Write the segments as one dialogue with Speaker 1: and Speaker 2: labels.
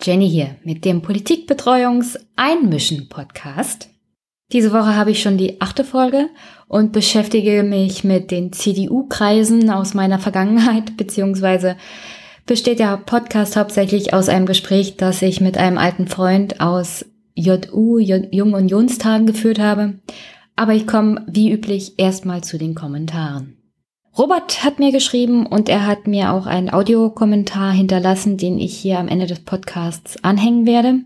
Speaker 1: Jenny hier mit dem Politikbetreuungs-Einmischen-Podcast. Diese Woche habe ich schon die achte Folge und beschäftige mich mit den CDU-Kreisen aus meiner Vergangenheit, beziehungsweise besteht der Podcast hauptsächlich aus einem Gespräch, das ich mit einem alten Freund aus JU, Jung Unionstagen geführt habe. Aber ich komme wie üblich erstmal zu den Kommentaren. Robert hat mir geschrieben und er hat mir auch einen Audiokommentar hinterlassen, den ich hier am Ende des Podcasts anhängen werde.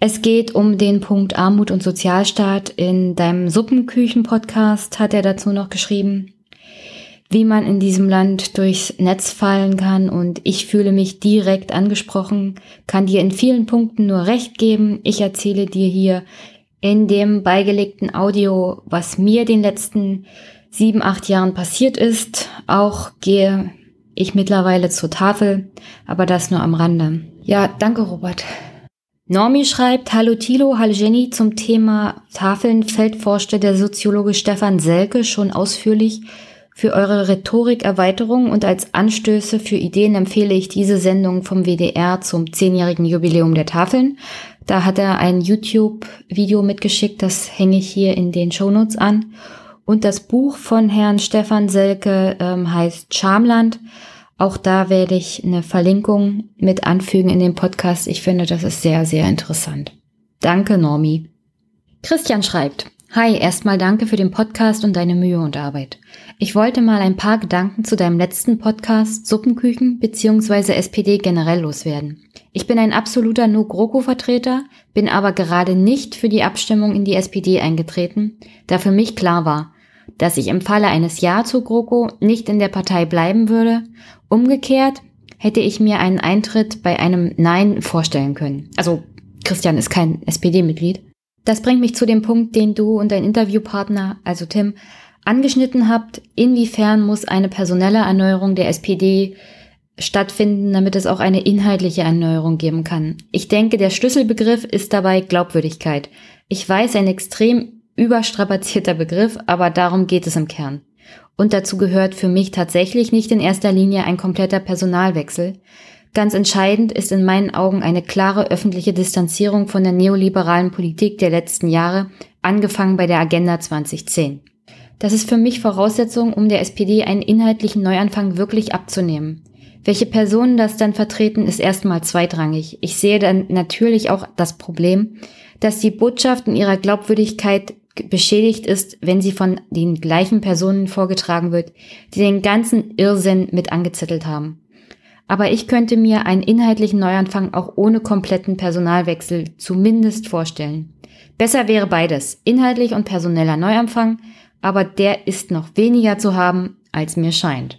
Speaker 1: Es geht um den Punkt Armut und Sozialstaat. In deinem Suppenküchen-Podcast hat er dazu noch geschrieben, wie man in diesem Land durchs Netz fallen kann und ich fühle mich direkt angesprochen, kann dir in vielen Punkten nur recht geben. Ich erzähle dir hier in dem beigelegten Audio, was mir den letzten sieben, acht Jahren passiert ist. Auch gehe ich mittlerweile zur Tafel, aber das nur am Rande. Ja, danke, Robert. Normi schreibt, Hallo Tilo, hallo Jenny, zum Thema Tafeln forschte der Soziologe Stefan Selke schon ausführlich für eure Rhetorikerweiterung und als Anstöße für Ideen empfehle ich diese Sendung vom WDR zum zehnjährigen Jubiläum der Tafeln. Da hat er ein YouTube-Video mitgeschickt, das hänge ich hier in den Shownotes an. Und das Buch von Herrn Stefan Selke ähm, heißt Schamland. Auch da werde ich eine Verlinkung mit anfügen in den Podcast. Ich finde, das ist sehr, sehr interessant. Danke, Normi. Christian schreibt, Hi, erstmal danke für den Podcast und deine Mühe und Arbeit. Ich wollte mal ein paar Gedanken zu deinem letzten Podcast Suppenküchen bzw. SPD generell loswerden. Ich bin ein absoluter No-GroKo-Vertreter, bin aber gerade nicht für die Abstimmung in die SPD eingetreten, da für mich klar war, dass ich im Falle eines Ja zu GroKo nicht in der Partei bleiben würde. Umgekehrt hätte ich mir einen Eintritt bei einem Nein vorstellen können. Also Christian ist kein SPD-Mitglied. Das bringt mich zu dem Punkt, den du und dein Interviewpartner, also Tim, angeschnitten habt. Inwiefern muss eine personelle Erneuerung der SPD stattfinden, damit es auch eine inhaltliche Erneuerung geben kann? Ich denke, der Schlüsselbegriff ist dabei Glaubwürdigkeit. Ich weiß, ein extrem überstrapazierter Begriff, aber darum geht es im Kern. Und dazu gehört für mich tatsächlich nicht in erster Linie ein kompletter Personalwechsel. Ganz entscheidend ist in meinen Augen eine klare öffentliche Distanzierung von der neoliberalen Politik der letzten Jahre, angefangen bei der Agenda 2010. Das ist für mich Voraussetzung, um der SPD einen inhaltlichen Neuanfang wirklich abzunehmen. Welche Personen das dann vertreten, ist erstmal zweitrangig. Ich sehe dann natürlich auch das Problem, dass die Botschaft in ihrer Glaubwürdigkeit beschädigt ist, wenn sie von den gleichen Personen vorgetragen wird, die den ganzen Irrsinn mit angezettelt haben. Aber ich könnte mir einen inhaltlichen Neuanfang auch ohne kompletten Personalwechsel zumindest vorstellen. Besser wäre beides, inhaltlich und personeller Neuanfang, aber der ist noch weniger zu haben, als mir scheint.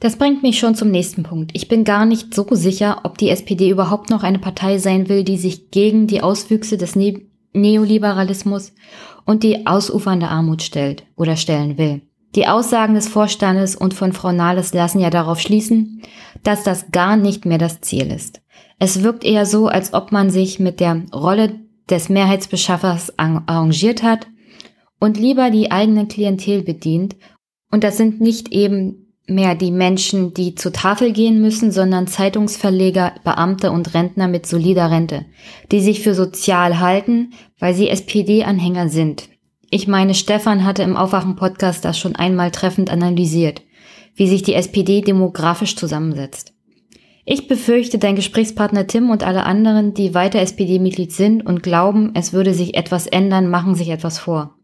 Speaker 1: Das bringt mich schon zum nächsten Punkt. Ich bin gar nicht so sicher, ob die SPD überhaupt noch eine Partei sein will, die sich gegen die Auswüchse des ne Neoliberalismus und die ausufernde Armut stellt oder stellen will. Die Aussagen des Vorstandes und von Frau Nahles lassen ja darauf schließen, dass das gar nicht mehr das Ziel ist. Es wirkt eher so, als ob man sich mit der Rolle des Mehrheitsbeschaffers arrangiert hat und lieber die eigene Klientel bedient. Und das sind nicht eben mehr die Menschen, die zur Tafel gehen müssen, sondern Zeitungsverleger, Beamte und Rentner mit solider Rente, die sich für sozial halten, weil sie SPD-Anhänger sind. Ich meine, Stefan hatte im Aufwachen-Podcast das schon einmal treffend analysiert, wie sich die SPD demografisch zusammensetzt. Ich befürchte, dein Gesprächspartner Tim und alle anderen, die weiter SPD-Mitglied sind und glauben, es würde sich etwas ändern, machen sich etwas vor.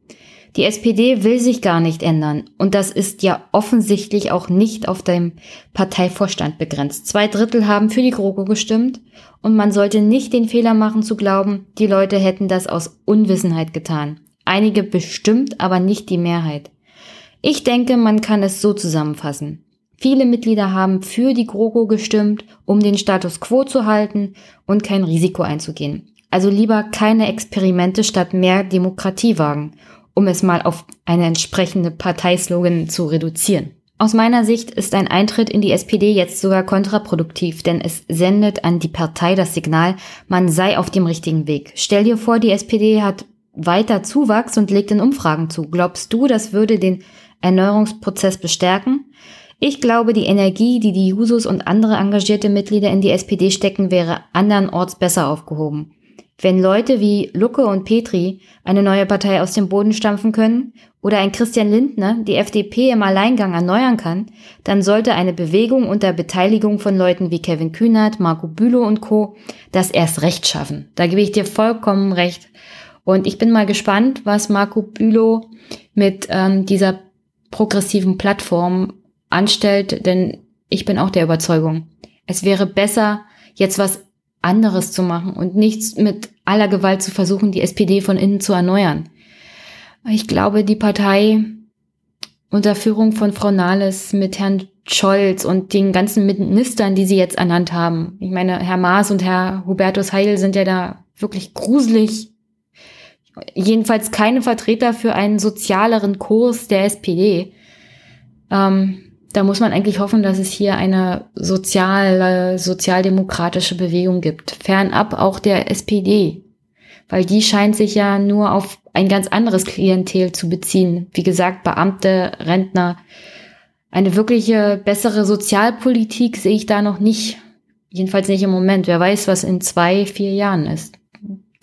Speaker 1: Die SPD will sich gar nicht ändern. Und das ist ja offensichtlich auch nicht auf dem Parteivorstand begrenzt. Zwei Drittel haben für die GroKo gestimmt. Und man sollte nicht den Fehler machen zu glauben, die Leute hätten das aus Unwissenheit getan. Einige bestimmt, aber nicht die Mehrheit. Ich denke, man kann es so zusammenfassen. Viele Mitglieder haben für die GroKo gestimmt, um den Status quo zu halten und kein Risiko einzugehen. Also lieber keine Experimente statt mehr Demokratie wagen um es mal auf eine entsprechende Parteislogan zu reduzieren. Aus meiner Sicht ist ein Eintritt in die SPD jetzt sogar kontraproduktiv, denn es sendet an die Partei das Signal, man sei auf dem richtigen Weg. Stell dir vor, die SPD hat weiter Zuwachs und legt in Umfragen zu. Glaubst du, das würde den Erneuerungsprozess bestärken? Ich glaube, die Energie, die die Jusos und andere engagierte Mitglieder in die SPD stecken, wäre andernorts besser aufgehoben. Wenn Leute wie Lucke und Petri eine neue Partei aus dem Boden stampfen können oder ein Christian Lindner die FDP im Alleingang erneuern kann, dann sollte eine Bewegung unter Beteiligung von Leuten wie Kevin Kühnert, Marco Bülow und Co. das erst recht schaffen. Da gebe ich dir vollkommen recht. Und ich bin mal gespannt, was Marco Bülow mit ähm, dieser progressiven Plattform anstellt, denn ich bin auch der Überzeugung, es wäre besser, jetzt was anderes zu machen und nichts mit aller Gewalt zu versuchen, die SPD von innen zu erneuern. Ich glaube, die Partei unter Führung von Frau Nahles mit Herrn Scholz und den ganzen Ministern, die sie jetzt ernannt haben. Ich meine, Herr Maas und Herr Hubertus Heil sind ja da wirklich gruselig. Jedenfalls keine Vertreter für einen sozialeren Kurs der SPD. Ähm, da muss man eigentlich hoffen, dass es hier eine soziale, sozialdemokratische Bewegung gibt. Fernab auch der SPD. Weil die scheint sich ja nur auf ein ganz anderes Klientel zu beziehen. Wie gesagt, Beamte, Rentner. Eine wirkliche bessere Sozialpolitik sehe ich da noch nicht. Jedenfalls nicht im Moment. Wer weiß, was in zwei, vier Jahren ist.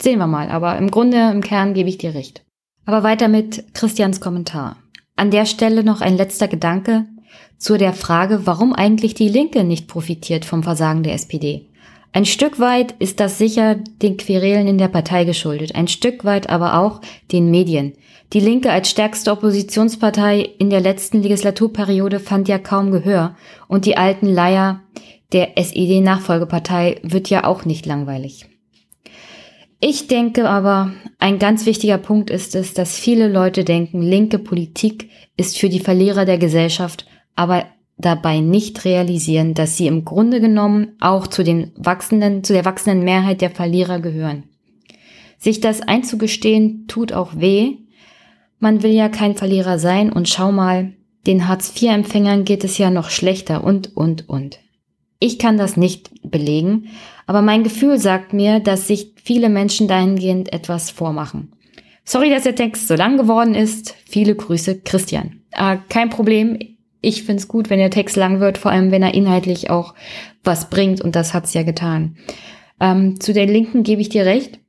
Speaker 1: Sehen wir mal. Aber im Grunde, im Kern gebe ich dir recht. Aber weiter mit Christians Kommentar. An der Stelle noch ein letzter Gedanke zu der Frage, warum eigentlich die Linke nicht profitiert vom Versagen der SPD. Ein Stück weit ist das sicher den Querelen in der Partei geschuldet, ein Stück weit aber auch den Medien. Die Linke als stärkste Oppositionspartei in der letzten Legislaturperiode fand ja kaum Gehör und die alten Leier der SED-Nachfolgepartei wird ja auch nicht langweilig. Ich denke aber, ein ganz wichtiger Punkt ist es, dass viele Leute denken, linke Politik ist für die Verlierer der Gesellschaft aber dabei nicht realisieren, dass sie im Grunde genommen auch zu den wachsenden, zu der wachsenden Mehrheit der Verlierer gehören. Sich das einzugestehen tut auch weh. Man will ja kein Verlierer sein und schau mal, den Hartz-IV-Empfängern geht es ja noch schlechter und, und, und. Ich kann das nicht belegen, aber mein Gefühl sagt mir, dass sich viele Menschen dahingehend etwas vormachen. Sorry, dass der Text so lang geworden ist. Viele Grüße, Christian. Äh, kein Problem ich finde es gut, wenn der Text lang wird, vor allem wenn er inhaltlich auch was bringt und das hat's ja getan. Ähm, zu der Linken gebe ich dir recht.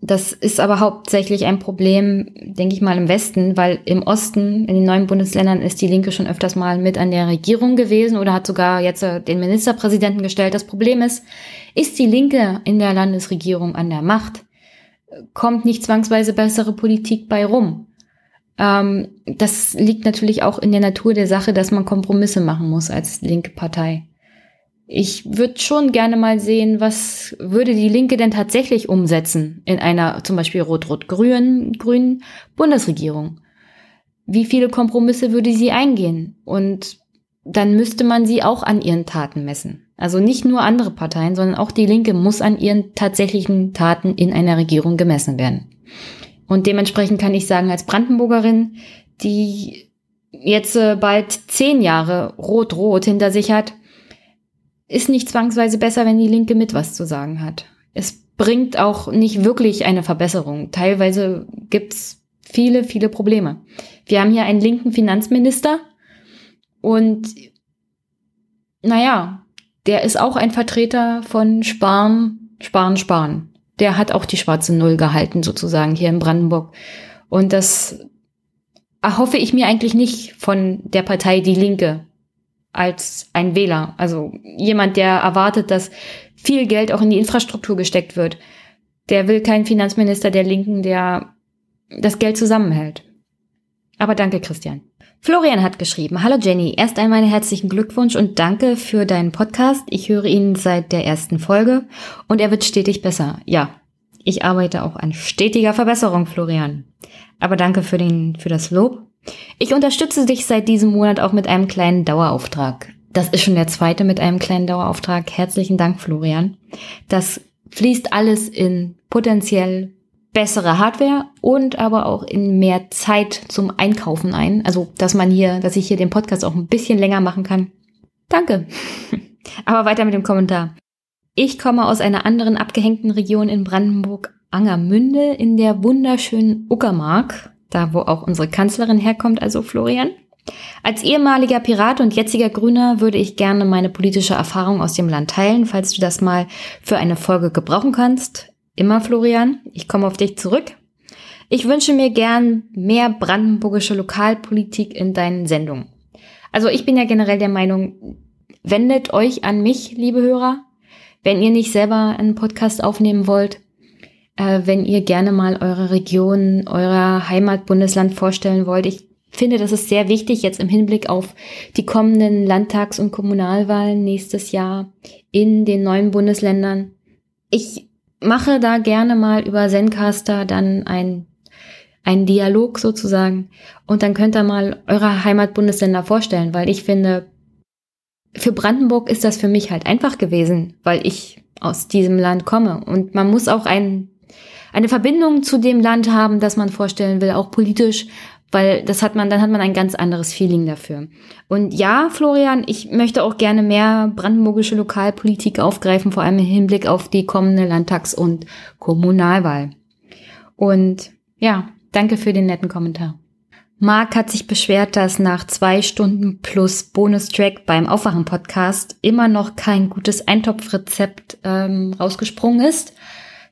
Speaker 1: Das ist aber hauptsächlich ein Problem, denke ich mal, im Westen, weil im Osten, in den neuen Bundesländern, ist die Linke schon öfters mal mit an der Regierung gewesen oder hat sogar jetzt äh, den Ministerpräsidenten gestellt. Das Problem ist, ist die Linke in der Landesregierung an der Macht, kommt nicht zwangsweise bessere Politik bei rum. Ähm, das liegt natürlich auch in der Natur der Sache, dass man Kompromisse machen muss als linke Partei. Ich würde schon gerne mal sehen, was würde die Linke denn tatsächlich umsetzen in einer zum Beispiel rot-rot-grünen grünen Bundesregierung? Wie viele Kompromisse würde sie eingehen? Und dann müsste man sie auch an ihren Taten messen. Also nicht nur andere Parteien, sondern auch die Linke muss an ihren tatsächlichen Taten in einer Regierung gemessen werden. Und dementsprechend kann ich sagen, als Brandenburgerin, die jetzt äh, bald zehn Jahre rot-rot hinter sich hat, ist nicht zwangsweise besser, wenn die Linke mit was zu sagen hat. Es bringt auch nicht wirklich eine Verbesserung. Teilweise gibt's viele, viele Probleme. Wir haben hier einen linken Finanzminister und naja, der ist auch ein Vertreter von Sparen, Sparen, Sparen der hat auch die schwarze Null gehalten, sozusagen hier in Brandenburg. Und das erhoffe ich mir eigentlich nicht von der Partei Die Linke als ein Wähler. Also jemand, der erwartet, dass viel Geld auch in die Infrastruktur gesteckt wird. Der will keinen Finanzminister der Linken, der das Geld zusammenhält. Aber danke, Christian. Florian hat geschrieben, Hallo Jenny, erst einmal herzlichen Glückwunsch und danke für deinen Podcast. Ich höre ihn seit der ersten Folge und er wird stetig besser. Ja, ich arbeite auch an stetiger Verbesserung, Florian. Aber danke für, den, für das Lob. Ich unterstütze dich seit diesem Monat auch mit einem kleinen Dauerauftrag. Das ist schon der zweite mit einem kleinen Dauerauftrag. Herzlichen Dank, Florian. Das fließt alles in potenziell bessere Hardware und aber auch in mehr Zeit zum Einkaufen ein. Also, dass man hier, dass ich hier den Podcast auch ein bisschen länger machen kann. Danke. aber weiter mit dem Kommentar. Ich komme aus einer anderen abgehängten Region in Brandenburg, Angermünde, in der wunderschönen Uckermark, da wo auch unsere Kanzlerin herkommt, also Florian. Als ehemaliger Pirat und jetziger Grüner würde ich gerne meine politische Erfahrung aus dem Land teilen, falls du das mal für eine Folge gebrauchen kannst. Immer, Florian. Ich komme auf dich zurück. Ich wünsche mir gern mehr brandenburgische Lokalpolitik in deinen Sendungen. Also ich bin ja generell der Meinung, wendet euch an mich, liebe Hörer, wenn ihr nicht selber einen Podcast aufnehmen wollt, äh, wenn ihr gerne mal eure Region, euer Heimatbundesland vorstellen wollt. Ich finde, das ist sehr wichtig jetzt im Hinblick auf die kommenden Landtags- und Kommunalwahlen nächstes Jahr in den neuen Bundesländern. Ich mache da gerne mal über Zencaster dann ein ein Dialog sozusagen. Und dann könnt ihr mal eure Heimatbundesländer vorstellen, weil ich finde, für Brandenburg ist das für mich halt einfach gewesen, weil ich aus diesem Land komme. Und man muss auch ein, eine Verbindung zu dem Land haben, das man vorstellen will, auch politisch, weil das hat man, dann hat man ein ganz anderes Feeling dafür. Und ja, Florian, ich möchte auch gerne mehr brandenburgische Lokalpolitik aufgreifen, vor allem im Hinblick auf die kommende Landtags- und Kommunalwahl. Und ja, Danke für den netten Kommentar. Marc hat sich beschwert, dass nach zwei Stunden plus Bonustrack beim Aufwachen-Podcast immer noch kein gutes Eintopfrezept ähm, rausgesprungen ist.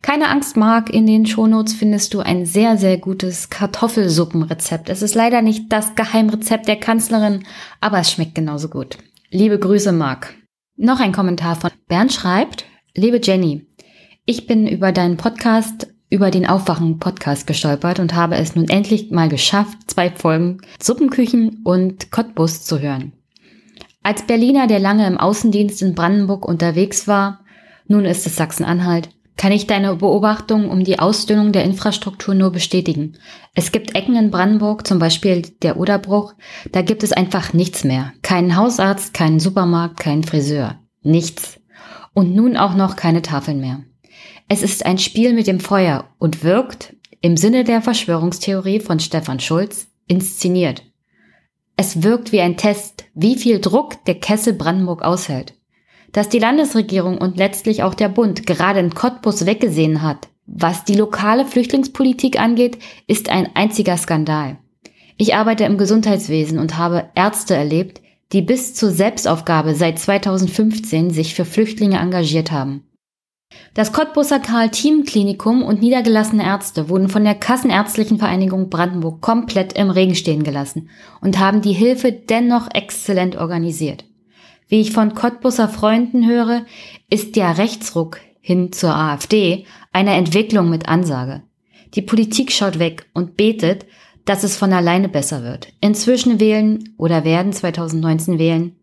Speaker 1: Keine Angst, Marc, in den Shownotes findest du ein sehr, sehr gutes Kartoffelsuppenrezept. Es ist leider nicht das Geheimrezept der Kanzlerin, aber es schmeckt genauso gut. Liebe Grüße, Marc. Noch ein Kommentar von Bernd schreibt, liebe Jenny, ich bin über deinen Podcast über den Aufwachen-Podcast gestolpert und habe es nun endlich mal geschafft, zwei Folgen Suppenküchen und Cottbus zu hören. Als Berliner, der lange im Außendienst in Brandenburg unterwegs war, nun ist es Sachsen-Anhalt, kann ich deine Beobachtung um die Ausdünnung der Infrastruktur nur bestätigen. Es gibt Ecken in Brandenburg, zum Beispiel der Oderbruch, da gibt es einfach nichts mehr. Keinen Hausarzt, keinen Supermarkt, keinen Friseur. Nichts. Und nun auch noch keine Tafeln mehr. Es ist ein Spiel mit dem Feuer und wirkt, im Sinne der Verschwörungstheorie von Stefan Schulz, inszeniert. Es wirkt wie ein Test, wie viel Druck der Kessel Brandenburg aushält. Dass die Landesregierung und letztlich auch der Bund gerade in Cottbus weggesehen hat, was die lokale Flüchtlingspolitik angeht, ist ein einziger Skandal. Ich arbeite im Gesundheitswesen und habe Ärzte erlebt, die bis zur Selbstaufgabe seit 2015 sich für Flüchtlinge engagiert haben. Das Cottbusser Karl-Team-Klinikum und niedergelassene Ärzte wurden von der Kassenärztlichen Vereinigung Brandenburg komplett im Regen stehen gelassen und haben die Hilfe dennoch exzellent organisiert. Wie ich von Cottbusser Freunden höre, ist der Rechtsruck hin zur AfD eine Entwicklung mit Ansage. Die Politik schaut weg und betet, dass es von alleine besser wird. Inzwischen wählen oder werden 2019 wählen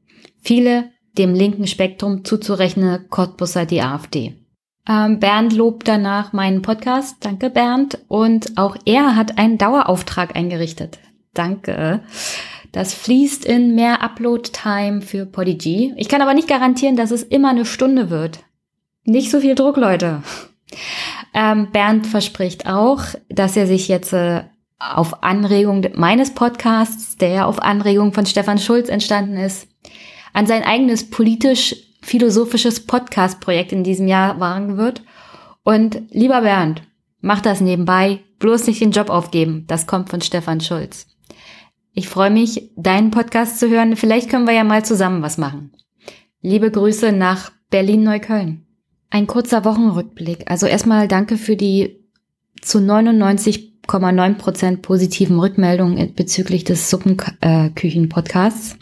Speaker 1: viele dem linken Spektrum zuzurechne Cottbusser die AfD. Ähm, Bernd lobt danach meinen Podcast. Danke, Bernd. Und auch er hat einen Dauerauftrag eingerichtet. Danke. Das fließt in mehr Upload-Time für Podigy. Ich kann aber nicht garantieren, dass es immer eine Stunde wird. Nicht so viel Druck, Leute. Ähm, Bernd verspricht auch, dass er sich jetzt äh, auf Anregung meines Podcasts, der auf Anregung von Stefan Schulz entstanden ist, an sein eigenes politisch philosophisches Podcast-Projekt in diesem Jahr wagen wird. Und lieber Bernd, mach das nebenbei, bloß nicht den Job aufgeben. Das kommt von Stefan Schulz. Ich freue mich, deinen Podcast zu hören. Vielleicht können wir ja mal zusammen was machen. Liebe Grüße nach Berlin-Neukölln. Ein kurzer Wochenrückblick. Also erstmal danke für die zu 99,9 Prozent positiven Rückmeldungen bezüglich des Suppenküchen-Podcasts.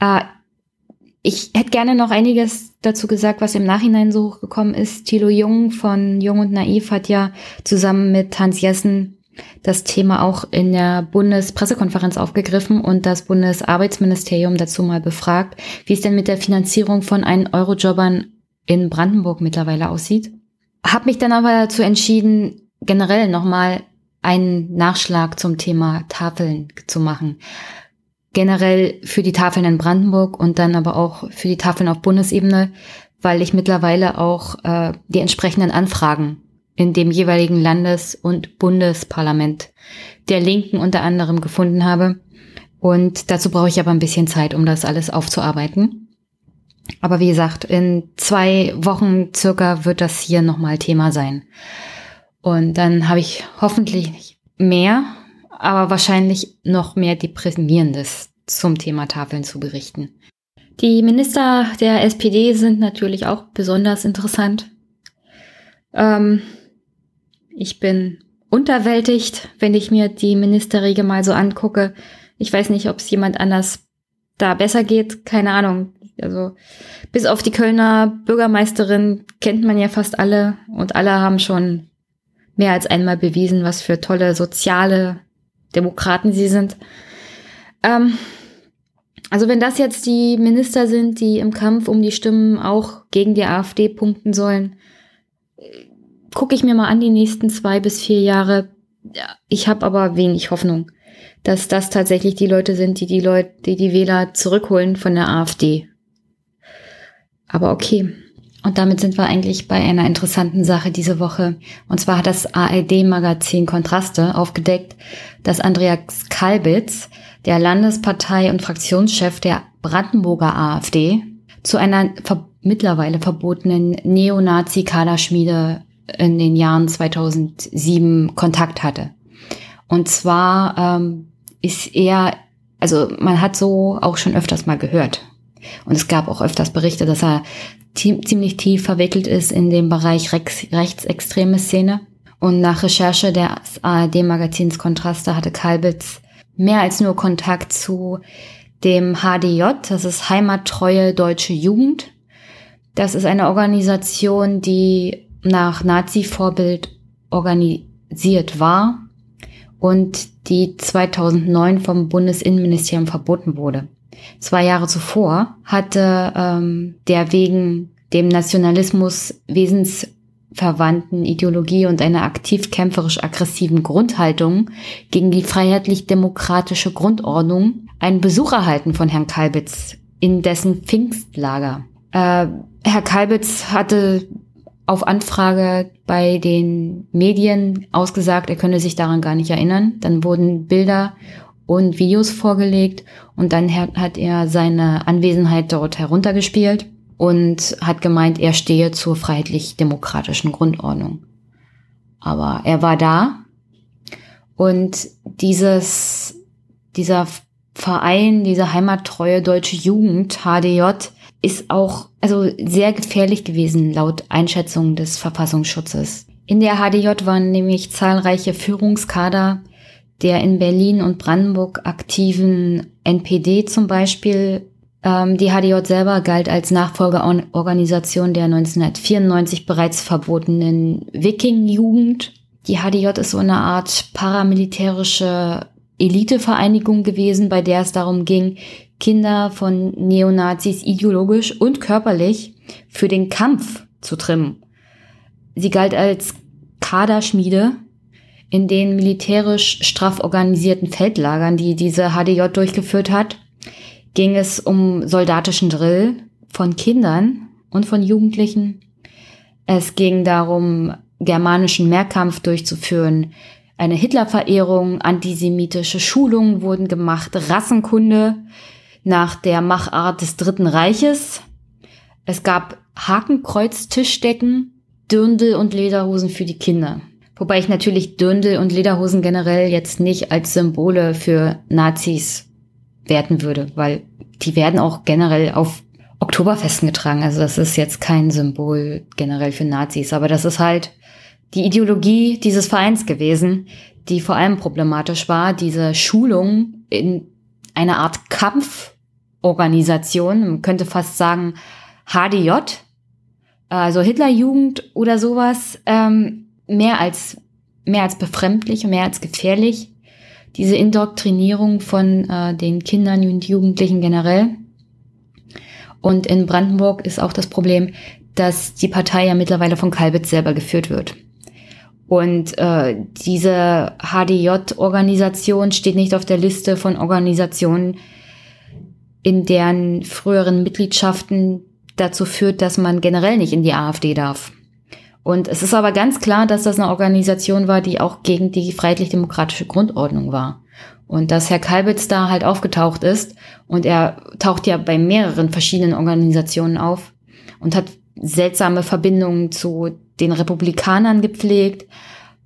Speaker 1: Äh, ich hätte gerne noch einiges dazu gesagt, was im Nachhinein so hochgekommen ist. Thilo Jung von Jung und Naiv hat ja zusammen mit Hans Jessen das Thema auch in der Bundespressekonferenz aufgegriffen und das Bundesarbeitsministerium dazu mal befragt, wie es denn mit der Finanzierung von einen Eurojobbern in Brandenburg mittlerweile aussieht. Hab mich dann aber dazu entschieden, generell nochmal einen Nachschlag zum Thema Tafeln zu machen generell für die Tafeln in Brandenburg und dann aber auch für die Tafeln auf Bundesebene, weil ich mittlerweile auch äh, die entsprechenden Anfragen in dem jeweiligen Landes- und Bundesparlament der Linken unter anderem gefunden habe. Und dazu brauche ich aber ein bisschen Zeit, um das alles aufzuarbeiten. Aber wie gesagt, in zwei Wochen circa wird das hier nochmal Thema sein. Und dann habe ich hoffentlich mehr aber wahrscheinlich noch mehr Deprimierendes zum Thema Tafeln zu berichten. Die Minister der SPD sind natürlich auch besonders interessant. Ähm, ich bin unterwältigt, wenn ich mir die Ministerriege mal so angucke. Ich weiß nicht, ob es jemand anders da besser geht. Keine Ahnung. Also bis auf die Kölner Bürgermeisterin kennt man ja fast alle und alle haben schon mehr als einmal bewiesen, was für tolle soziale Demokraten sie sind. Ähm, also wenn das jetzt die Minister sind, die im Kampf um die Stimmen auch gegen die AfD punkten sollen, gucke ich mir mal an die nächsten zwei bis vier Jahre. Ich habe aber wenig Hoffnung, dass das tatsächlich die Leute sind, die die Leute, die die Wähler zurückholen von der AfD. Aber okay. Und damit sind wir eigentlich bei einer interessanten Sache diese Woche. Und zwar hat das ARD-Magazin Kontraste aufgedeckt, dass Andreas Kalbitz, der Landespartei und Fraktionschef der Brandenburger AfD, zu einer ver mittlerweile verbotenen Neonazi-Kaderschmiede in den Jahren 2007 Kontakt hatte. Und zwar ähm, ist er, also man hat so auch schon öfters mal gehört, und es gab auch öfters Berichte, dass er ziemlich tief verwickelt ist in dem Bereich rechts, rechtsextreme Szene. Und nach Recherche des ARD-Magazins Kontraste hatte Kalbitz mehr als nur Kontakt zu dem HDJ, das ist Heimattreue Deutsche Jugend. Das ist eine Organisation, die nach Nazi-Vorbild organisiert war und die 2009 vom Bundesinnenministerium verboten wurde. Zwei Jahre zuvor hatte ähm, der wegen dem Nationalismus wesensverwandten Ideologie und einer aktiv kämpferisch-aggressiven Grundhaltung gegen die freiheitlich-demokratische Grundordnung einen Besuch erhalten von Herrn Kalbitz in dessen Pfingstlager. Äh, Herr Kalbitz hatte auf Anfrage bei den Medien ausgesagt, er könne sich daran gar nicht erinnern. Dann wurden Bilder und Videos vorgelegt und dann hat er seine Anwesenheit dort heruntergespielt und hat gemeint, er stehe zur freiheitlich-demokratischen Grundordnung. Aber er war da und dieses, dieser Verein, diese heimattreue deutsche Jugend, HDJ, ist auch also sehr gefährlich gewesen laut Einschätzung des Verfassungsschutzes. In der HDJ waren nämlich zahlreiche Führungskader der in Berlin und Brandenburg aktiven NPD zum Beispiel. Ähm, die HDJ selber galt als Nachfolgeorganisation der 1994 bereits verbotenen Wiking-Jugend. Die HDJ ist so eine Art paramilitärische Elitevereinigung gewesen, bei der es darum ging, Kinder von Neonazis ideologisch und körperlich für den Kampf zu trimmen. Sie galt als Kaderschmiede in den militärisch straff organisierten Feldlagern, die diese HDJ durchgeführt hat, ging es um soldatischen Drill von Kindern und von Jugendlichen. Es ging darum, germanischen Mehrkampf durchzuführen. Eine Hitlerverehrung, antisemitische Schulungen wurden gemacht, Rassenkunde nach der Machart des Dritten Reiches. Es gab Hakenkreuz-Tischdecken, Dirndl und Lederhosen für die Kinder. Wobei ich natürlich Dirndl und Lederhosen generell jetzt nicht als Symbole für Nazis werten würde, weil die werden auch generell auf Oktoberfesten getragen. Also das ist jetzt kein Symbol generell für Nazis, aber das ist halt die Ideologie dieses Vereins gewesen, die vor allem problematisch war, diese Schulung in einer Art Kampforganisation, man könnte fast sagen HDJ, also Hitlerjugend oder sowas, ähm, mehr als, mehr als befremdlich und mehr als gefährlich. Diese Indoktrinierung von äh, den Kindern und Jugendlichen generell. Und in Brandenburg ist auch das Problem, dass die Partei ja mittlerweile von Kalbitz selber geführt wird. Und äh, diese HDJ-Organisation steht nicht auf der Liste von Organisationen, in deren früheren Mitgliedschaften dazu führt, dass man generell nicht in die AfD darf. Und es ist aber ganz klar, dass das eine Organisation war, die auch gegen die freiheitlich-demokratische Grundordnung war. Und dass Herr Kalbitz da halt aufgetaucht ist und er taucht ja bei mehreren verschiedenen Organisationen auf und hat seltsame Verbindungen zu den Republikanern gepflegt,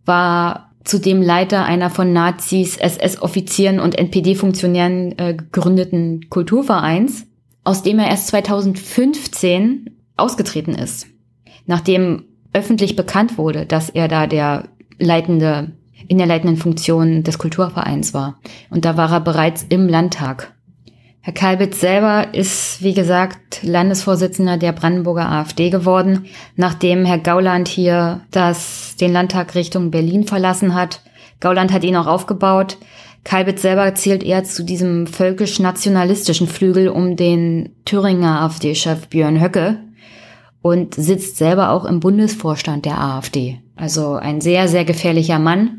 Speaker 1: war zudem Leiter einer von Nazis, SS-Offizieren und NPD-Funktionären äh, gegründeten Kulturvereins, aus dem er erst 2015 ausgetreten ist, nachdem öffentlich bekannt wurde, dass er da der leitende, in der leitenden Funktion des Kulturvereins war. Und da war er bereits im Landtag. Herr Kalbitz selber ist, wie gesagt, Landesvorsitzender der Brandenburger AfD geworden, nachdem Herr Gauland hier das, den Landtag Richtung Berlin verlassen hat. Gauland hat ihn auch aufgebaut. Kalbitz selber zählt eher zu diesem völkisch-nationalistischen Flügel um den Thüringer AfD-Chef Björn Höcke und sitzt selber auch im Bundesvorstand der AfD. Also ein sehr, sehr gefährlicher Mann,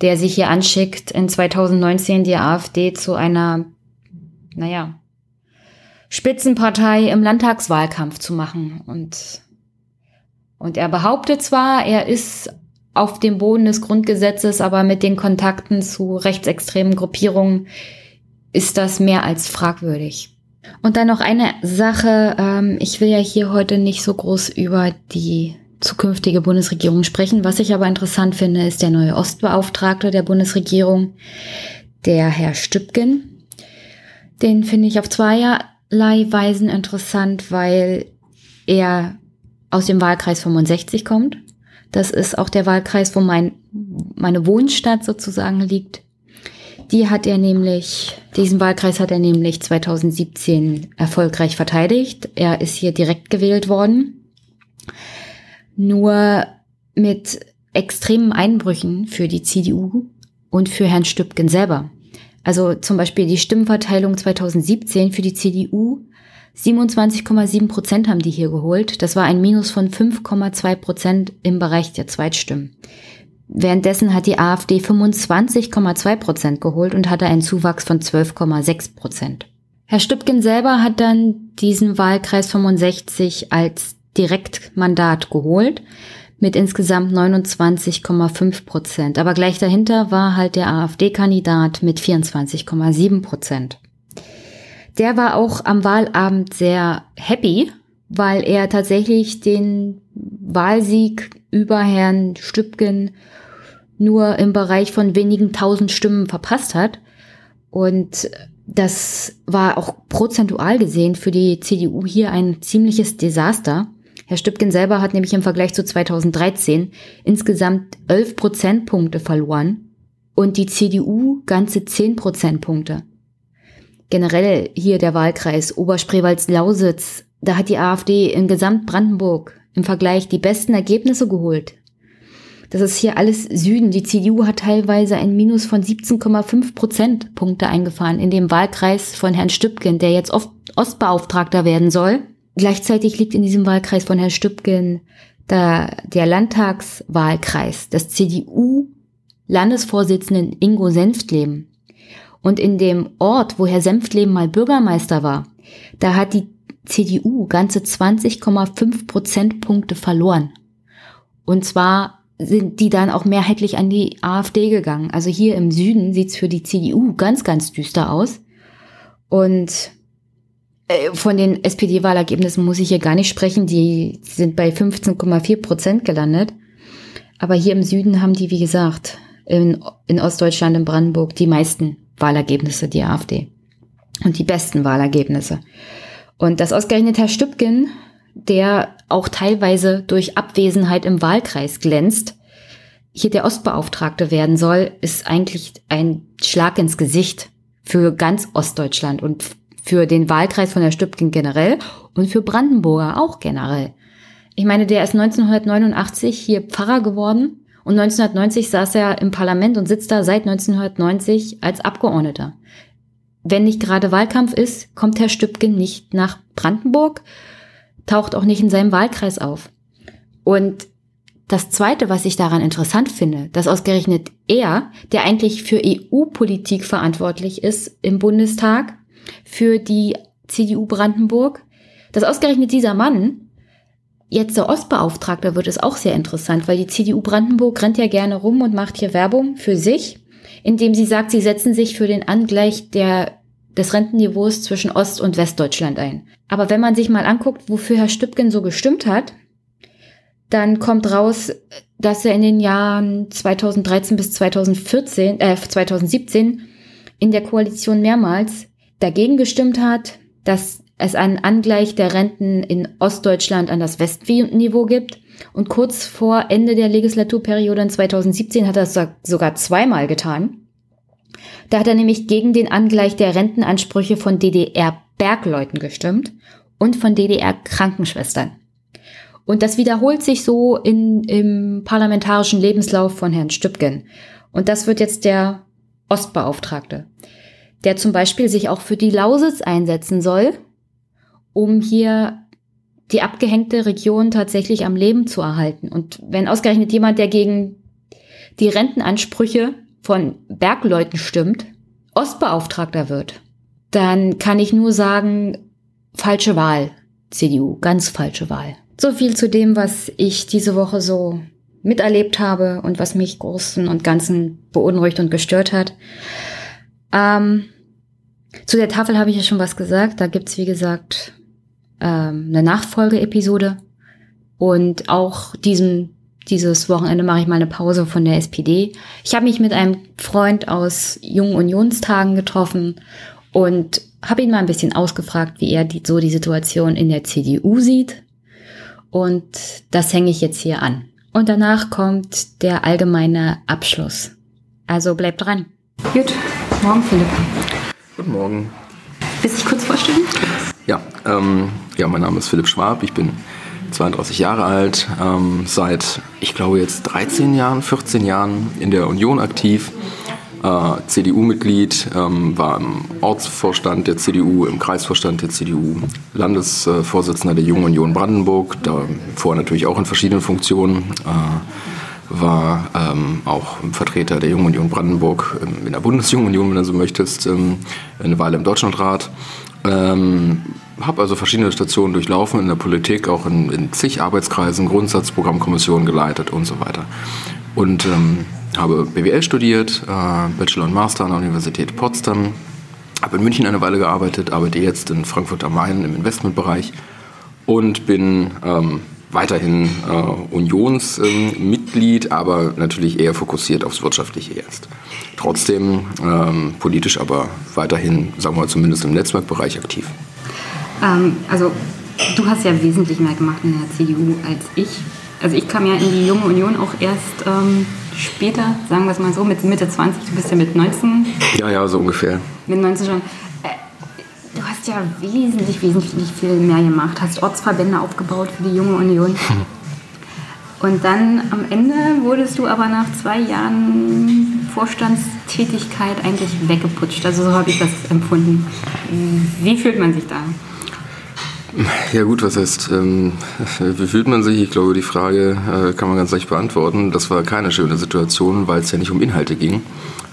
Speaker 1: der sich hier anschickt, in 2019 die AfD zu einer naja, Spitzenpartei im Landtagswahlkampf zu machen. Und, und er behauptet zwar, er ist auf dem Boden des Grundgesetzes, aber mit den Kontakten zu rechtsextremen Gruppierungen ist das mehr als fragwürdig. Und dann noch eine Sache, ähm, ich will ja hier heute nicht so groß über die zukünftige Bundesregierung sprechen. Was ich aber interessant finde, ist der neue Ostbeauftragte der Bundesregierung, der Herr Stübgen. Den finde ich auf zweierlei Weisen interessant, weil er aus dem Wahlkreis 65 kommt. Das ist auch der Wahlkreis, wo mein, meine Wohnstadt sozusagen liegt. Die hat er nämlich, diesen Wahlkreis hat er nämlich 2017 erfolgreich verteidigt. Er ist hier direkt gewählt worden. Nur mit extremen Einbrüchen für die CDU und für Herrn Stübgen selber. Also zum Beispiel die Stimmenverteilung 2017 für die CDU. 27,7 Prozent haben die hier geholt. Das war ein Minus von 5,2 Prozent im Bereich der Zweitstimmen. Währenddessen hat die AfD 25,2 Prozent geholt und hatte einen Zuwachs von 12,6 Prozent. Herr Stübgen selber hat dann diesen Wahlkreis 65 als Direktmandat geholt mit insgesamt 29,5 Prozent. Aber gleich dahinter war halt der AfD-Kandidat mit 24,7 Prozent. Der war auch am Wahlabend sehr happy, weil er tatsächlich den Wahlsieg über Herrn Stübgen nur im Bereich von wenigen tausend Stimmen verpasst hat. Und das war auch prozentual gesehen für die CDU hier ein ziemliches Desaster. Herr Stübgen selber hat nämlich im Vergleich zu 2013 insgesamt 11 Prozentpunkte verloren und die CDU ganze 10 Prozentpunkte. Generell hier der Wahlkreis Oberspreewalds-Lausitz, da hat die AfD in Gesamtbrandenburg im Vergleich die besten Ergebnisse geholt. Das ist hier alles Süden. Die CDU hat teilweise ein Minus von 17,5 Prozentpunkte eingefahren in dem Wahlkreis von Herrn Stübgen, der jetzt Ostbeauftragter werden soll. Gleichzeitig liegt in diesem Wahlkreis von Herrn Stübgen da der Landtagswahlkreis des CDU-Landesvorsitzenden Ingo Senftleben. Und in dem Ort, wo Herr Senftleben mal Bürgermeister war, da hat die CDU ganze 20,5 Prozentpunkte verloren. Und zwar sind die dann auch mehrheitlich an die AfD gegangen. Also hier im Süden sieht's für die CDU ganz, ganz düster aus. Und von den SPD-Wahlergebnissen muss ich hier gar nicht sprechen. Die sind bei 15,4 Prozent gelandet. Aber hier im Süden haben die, wie gesagt, in, in Ostdeutschland, in Brandenburg, die meisten Wahlergebnisse, die AfD. Und die besten Wahlergebnisse. Und das ausgerechnet Herr Stübgen, der auch teilweise durch Abwesenheit im Wahlkreis glänzt, hier der Ostbeauftragte werden soll, ist eigentlich ein Schlag ins Gesicht für ganz Ostdeutschland und für den Wahlkreis von der Stübken generell und für Brandenburger auch generell. Ich meine, der ist 1989 hier Pfarrer geworden und 1990 saß er im Parlament und sitzt da seit 1990 als Abgeordneter. Wenn nicht gerade Wahlkampf ist, kommt Herr Stübken nicht nach Brandenburg, taucht auch nicht in seinem Wahlkreis auf. Und das Zweite, was ich daran interessant finde, dass ausgerechnet er, der eigentlich für EU-Politik verantwortlich ist im Bundestag, für die CDU Brandenburg. Dass ausgerechnet dieser Mann jetzt der Ostbeauftragter wird, ist auch sehr interessant, weil die CDU Brandenburg rennt ja gerne rum und macht hier Werbung für sich, indem sie sagt, sie setzen sich für den Angleich der, des Rentenniveaus zwischen Ost- und Westdeutschland ein. Aber wenn man sich mal anguckt, wofür Herr Stübgen so gestimmt hat, dann kommt raus, dass er in den Jahren 2013 bis 2014, äh, 2017 in der Koalition mehrmals dagegen gestimmt hat, dass es einen Angleich der Renten in Ostdeutschland an das Westniveau gibt. Und kurz vor Ende der Legislaturperiode in 2017 hat er es sogar zweimal getan. Da hat er nämlich gegen den Angleich der Rentenansprüche von DDR-Bergleuten gestimmt und von DDR-Krankenschwestern. Und das wiederholt sich so in, im parlamentarischen Lebenslauf von Herrn Stübgen. Und das wird jetzt der Ostbeauftragte, der zum Beispiel sich auch für die Lausitz einsetzen soll, um hier die abgehängte Region tatsächlich am Leben zu erhalten. Und wenn ausgerechnet jemand, der gegen die Rentenansprüche von Bergleuten stimmt, Ostbeauftragter wird, dann kann ich nur sagen, falsche Wahl, CDU, ganz falsche Wahl. So viel zu dem, was ich diese Woche so miterlebt habe und was mich großen und ganzen beunruhigt und gestört hat. Ähm, zu der Tafel habe ich ja schon was gesagt. Da gibt's wie gesagt, ähm, eine Nachfolgeepisode. Und auch diesen, dieses Wochenende mache ich mal eine Pause von der SPD. Ich habe mich mit einem Freund aus Jungen Unionstagen getroffen und habe ihn mal ein bisschen ausgefragt, wie er die, so die Situation in der CDU sieht und das hänge ich jetzt hier an. Und danach kommt der allgemeine Abschluss. Also bleibt dran. Gut, morgen Philipp.
Speaker 2: Guten Morgen.
Speaker 1: Willst du dich kurz vorstellen?
Speaker 2: Ja, ähm, ja, mein Name ist Philipp Schwab. Ich bin 32 Jahre alt, ähm, seit, ich glaube, jetzt 13 Jahren, 14 Jahren in der Union aktiv äh, CDU-Mitglied, ähm, war im Ortsvorstand der CDU, im Kreisvorstand der CDU, Landesvorsitzender der Jungen Union Brandenburg, da vorher natürlich auch in verschiedenen Funktionen. Äh, war ähm, auch Vertreter der Jungen Union Brandenburg ähm, in der Bundesjungen Union, wenn du so möchtest, ähm, eine Weile im Deutschlandrat. Ähm, habe also verschiedene Stationen durchlaufen in der Politik, auch in, in zig Arbeitskreisen, Grundsatzprogrammkommissionen geleitet und so weiter. Und ähm, habe BWL studiert, äh, Bachelor und Master an der Universität Potsdam, habe in München eine Weile gearbeitet, arbeite jetzt in Frankfurt am Main im Investmentbereich und bin ähm, weiterhin äh, Unionsmitglied, ähm, aber natürlich eher fokussiert aufs Wirtschaftliche jetzt. Trotzdem ähm, politisch aber weiterhin, sagen wir mal, zumindest im Netzwerkbereich aktiv.
Speaker 1: Ähm, also du hast ja wesentlich mehr gemacht in der CDU als ich. Also ich kam ja in die Junge Union auch erst ähm, später, sagen wir es mal so, mit Mitte 20, du bist ja mit 19.
Speaker 2: Ja, ja, so ungefähr.
Speaker 1: Mit 19 schon. Äh, hast ja wesentlich, wesentlich viel mehr gemacht, hast Ortsverbände aufgebaut für die Junge Union. Und dann am Ende wurdest du aber nach zwei Jahren Vorstandstätigkeit eigentlich weggeputscht. Also so habe ich das empfunden. Wie fühlt man sich da?
Speaker 2: Ja gut, was heißt, ähm, wie fühlt man sich? Ich glaube, die Frage äh, kann man ganz leicht beantworten. Das war keine schöne Situation, weil es ja nicht um Inhalte ging,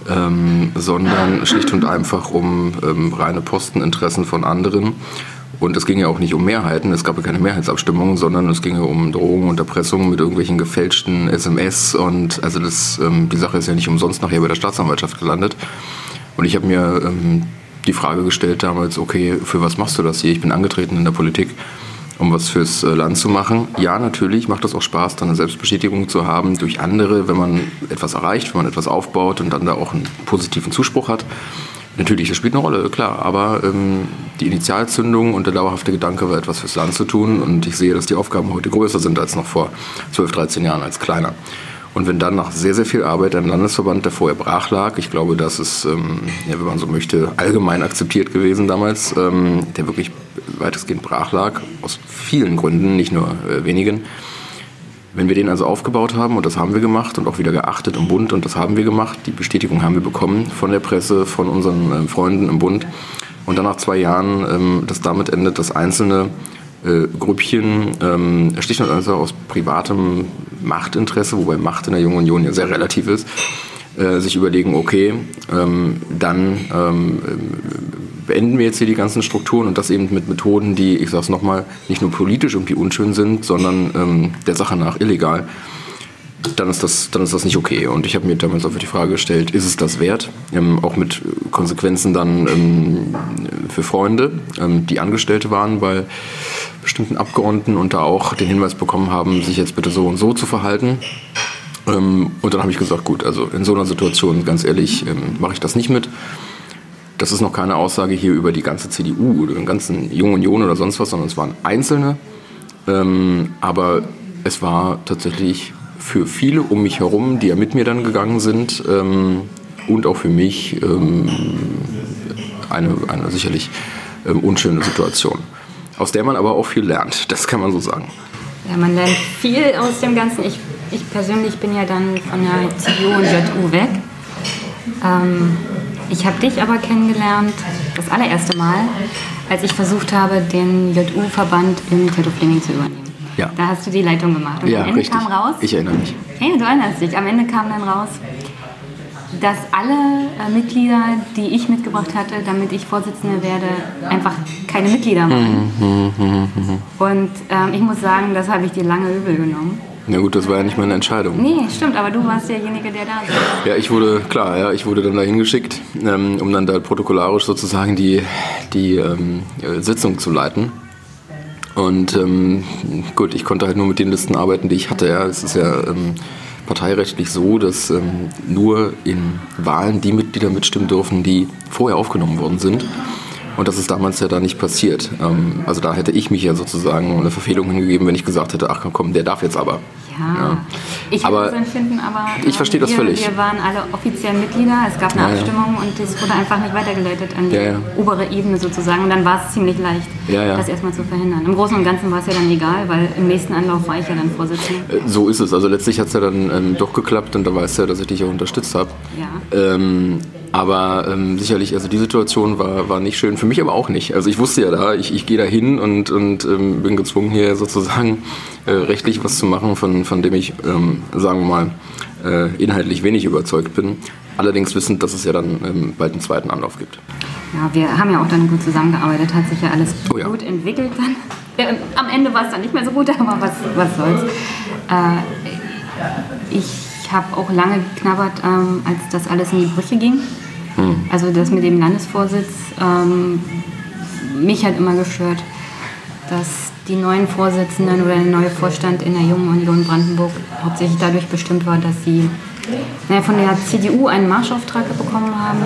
Speaker 2: ähm, sondern schlicht und einfach um ähm, reine Posteninteressen von anderen. Und es ging ja auch nicht um Mehrheiten, es gab ja keine Mehrheitsabstimmung, sondern es ging ja um Drohungen und Erpressungen mit irgendwelchen gefälschten SMS. Und also das, ähm, die Sache ist ja nicht umsonst nachher bei der Staatsanwaltschaft gelandet. Und ich habe mir ähm, die Frage gestellt damals, okay, für was machst du das hier? Ich bin angetreten in der Politik, um was fürs äh, Land zu machen. Ja, natürlich macht das auch Spaß, dann eine Selbstbestätigung zu haben durch andere, wenn man etwas erreicht, wenn man etwas aufbaut und dann da auch einen positiven Zuspruch hat. Natürlich, das spielt eine Rolle, klar, aber ähm, die Initialzündung und der dauerhafte Gedanke war, etwas fürs Land zu tun und ich sehe, dass die Aufgaben heute größer sind als noch vor 12, 13 Jahren, als kleiner. Und wenn dann nach sehr, sehr viel Arbeit ein Landesverband, der vorher brach lag, ich glaube, das ist, ähm, ja, wenn man so möchte, allgemein akzeptiert gewesen damals, ähm, der wirklich weitestgehend brach lag, aus vielen Gründen, nicht nur äh, wenigen. Wenn wir den also aufgebaut haben, und das haben wir gemacht und auch wieder geachtet im Bund, und das haben wir gemacht, die Bestätigung haben wir bekommen von der Presse, von unseren äh, Freunden im Bund, und dann nach zwei Jahren, ähm, das damit endet, dass einzelne äh, Grüppchen, ähm, und einfach aus privatem Machtinteresse, wobei Macht in der Jungen Union ja sehr relativ ist, äh, sich überlegen, okay, ähm, dann ähm, beenden wir jetzt hier die ganzen Strukturen und das eben mit Methoden, die, ich sage es nochmal, nicht nur politisch irgendwie unschön sind, sondern ähm, der Sache nach illegal dann ist das, dann ist das nicht okay. Und ich habe mir damals auch die Frage gestellt, ist es das wert? Ähm, auch mit Konsequenzen dann ähm, für Freunde, ähm, die Angestellte waren bei, bestimmten Abgeordneten und da auch den Hinweis bekommen haben, sich jetzt bitte so und so zu verhalten. Ähm, und dann habe ich gesagt, gut, also in so einer Situation, ganz ehrlich, ähm, mache ich das nicht mit. Das ist noch keine Aussage hier über die ganze CDU oder den ganzen Jungen Union oder sonst was, sondern es waren Einzelne. Ähm, aber es war tatsächlich für viele um mich herum, die ja mit mir dann gegangen sind ähm, und auch für mich ähm, eine, eine sicherlich ähm, unschöne Situation, aus der man aber auch viel lernt, das kann man so sagen.
Speaker 1: Ja, man lernt viel aus dem Ganzen. Ich, ich persönlich bin ja dann von der CDU und JU weg. Ähm, ich habe dich aber kennengelernt, das allererste Mal, als ich versucht habe, den JU-Verband in Tettoflinging zu übernehmen.
Speaker 2: Ja.
Speaker 1: Da hast du die Leitung gemacht. Und
Speaker 2: ja,
Speaker 1: am Ende
Speaker 2: richtig.
Speaker 1: kam raus.
Speaker 2: Ich erinnere mich.
Speaker 1: Hey, du erinnerst dich. Am Ende kam dann raus, dass alle äh, Mitglieder, die ich mitgebracht hatte, damit ich Vorsitzende werde, einfach keine Mitglieder waren.
Speaker 2: Mhm,
Speaker 1: Und ähm, ich muss sagen, das habe ich dir lange übel genommen.
Speaker 2: Na gut, das war ja nicht meine Entscheidung.
Speaker 1: Nee, stimmt, aber du warst derjenige, der da war.
Speaker 2: Ja, ich wurde, klar, ja, ich wurde dann dahin geschickt, ähm, um dann da protokollarisch sozusagen die, die ähm, Sitzung zu leiten. Und ähm, gut, ich konnte halt nur mit den Listen arbeiten, die ich hatte. Ja. Es ist ja ähm, parteirechtlich so, dass ähm, nur in Wahlen die Mitglieder mitstimmen dürfen, die vorher aufgenommen worden sind. Und das ist damals ja da nicht passiert. Ähm, also da hätte ich mich ja sozusagen eine Verfehlung hingegeben, wenn ich gesagt hätte, ach komm, der darf jetzt aber.
Speaker 1: Ja,
Speaker 2: Ja.
Speaker 1: ich
Speaker 2: Aber
Speaker 1: das Empfinden, aber
Speaker 2: ich verstehe das
Speaker 1: wir,
Speaker 2: völlig.
Speaker 1: Wir waren alle offiziell Mitglieder, es gab eine
Speaker 2: Ja, ja.
Speaker 1: Abstimmung und das wurde einfach nicht weitergeleitet an die
Speaker 2: Ja, ja.
Speaker 1: obere Ebene sozusagen. Und dann war es ziemlich leicht,
Speaker 2: Ja, ja.
Speaker 1: das erstmal zu verhindern. Im Großen und Ganzen war es ja dann egal, weil im nächsten Anlauf war ich ja dann Vorsitzende.
Speaker 2: Äh, So ist es. Also letztlich hat es ja dann ähm, doch geklappt und da weißt du ja, dass ich dich auch unterstützt habe.
Speaker 1: Ja.
Speaker 2: Ähm, aber ähm, sicherlich, also die Situation war, war nicht schön, für mich aber auch nicht. Also ich wusste ja da, ich, ich gehe da hin und, und ähm, bin gezwungen, hier sozusagen äh, rechtlich was zu machen, von, von dem ich, ähm, sagen wir mal, äh, inhaltlich wenig überzeugt bin. Allerdings wissend, dass es ja dann ähm, bald einen zweiten Anlauf gibt.
Speaker 1: Ja, wir haben ja auch dann gut zusammengearbeitet, hat sich ja alles
Speaker 2: Oh ja.
Speaker 1: gut entwickelt dann. Äh, am Ende war es dann nicht mehr so gut, aber was, was soll's. Äh, ich habe auch lange geknabbert, ähm, als das alles in die Brüche ging. Also das mit dem Landesvorsitz, ähm, mich hat immer gestört, dass die neuen Vorsitzenden oder der neue Vorstand in der Jungen Union Brandenburg hauptsächlich dadurch bestimmt war, dass sie naja, von der CDU einen Marschauftrag bekommen haben.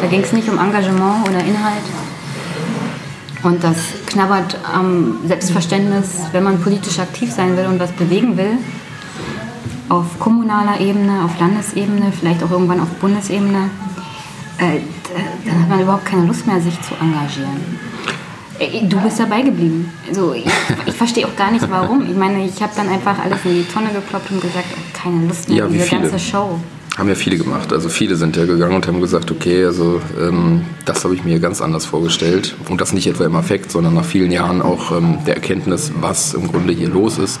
Speaker 1: Da ging es nicht um Engagement oder Inhalt. Und das knabbert am Selbstverständnis, wenn man politisch aktiv sein will und was bewegen will, auf kommunaler Ebene, auf Landesebene, vielleicht auch irgendwann auf Bundesebene, äh, da- dann hat man überhaupt keine Lust mehr, sich zu engagieren. Äh, Du bist dabei geblieben. Also ich, ich verstehe auch gar nicht, warum. Ich meine, ich habe dann einfach alles in die Tonne gekloppt und gesagt, oh, keine Lust mehr,
Speaker 2: Ja,
Speaker 1: diese
Speaker 2: viele?
Speaker 1: ganze Show.
Speaker 2: Haben ja viele gemacht. Also viele sind ja gegangen und haben gesagt, okay, also ähm, das habe ich mir ganz anders vorgestellt. Und das nicht etwa im Affekt, sondern nach vielen Jahren auch ähm, der Erkenntnis, was im Grunde hier los ist.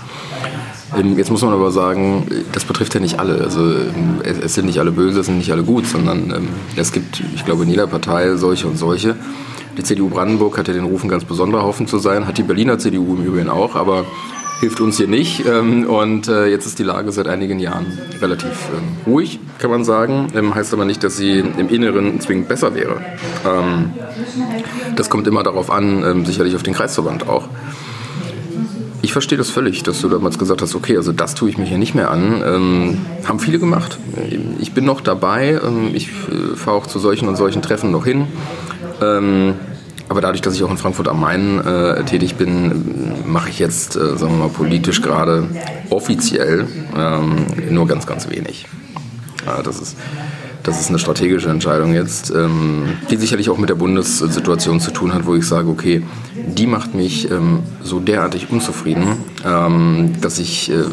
Speaker 2: Ähm, jetzt muss man aber sagen, das betrifft ja nicht alle. Also ähm, es, sind nicht alle böse, es sind nicht alle gut, sondern ähm, es gibt, ich glaube, in jeder Partei solche und solche. Die CDU Brandenburg hat ja den Ruf, ein ganz besonderer Haufen zu sein, hat die Berliner CDU im Übrigen auch, aber hilft uns hier nicht. Und äh, jetzt ist die Lage seit einigen Jahren relativ ruhig, kann man sagen. Heißt aber nicht, dass sie im Inneren zwingend besser wäre. Das kommt immer darauf an, sicherlich auf den Kreisverband auch. Ich verstehe das völlig, dass du damals gesagt hast, okay, also das tue ich mir hier nicht mehr an. Ähm, haben viele gemacht. Ich bin noch dabei. Ähm, ich äh, fahre auch zu solchen und solchen Treffen noch hin. Ähm, aber dadurch, dass ich auch in Frankfurt am Main äh, tätig bin, mache ich jetzt, äh, sagen wir mal, politisch gerade offiziell ähm, nur ganz, ganz wenig. Ja, das ist das ist eine strategische Entscheidung jetzt, ähm, die sicherlich auch mit der Bundessituation zu tun hat, wo ich sage, okay, die macht mich ähm, so derartig unzufrieden, ähm, dass ich äh,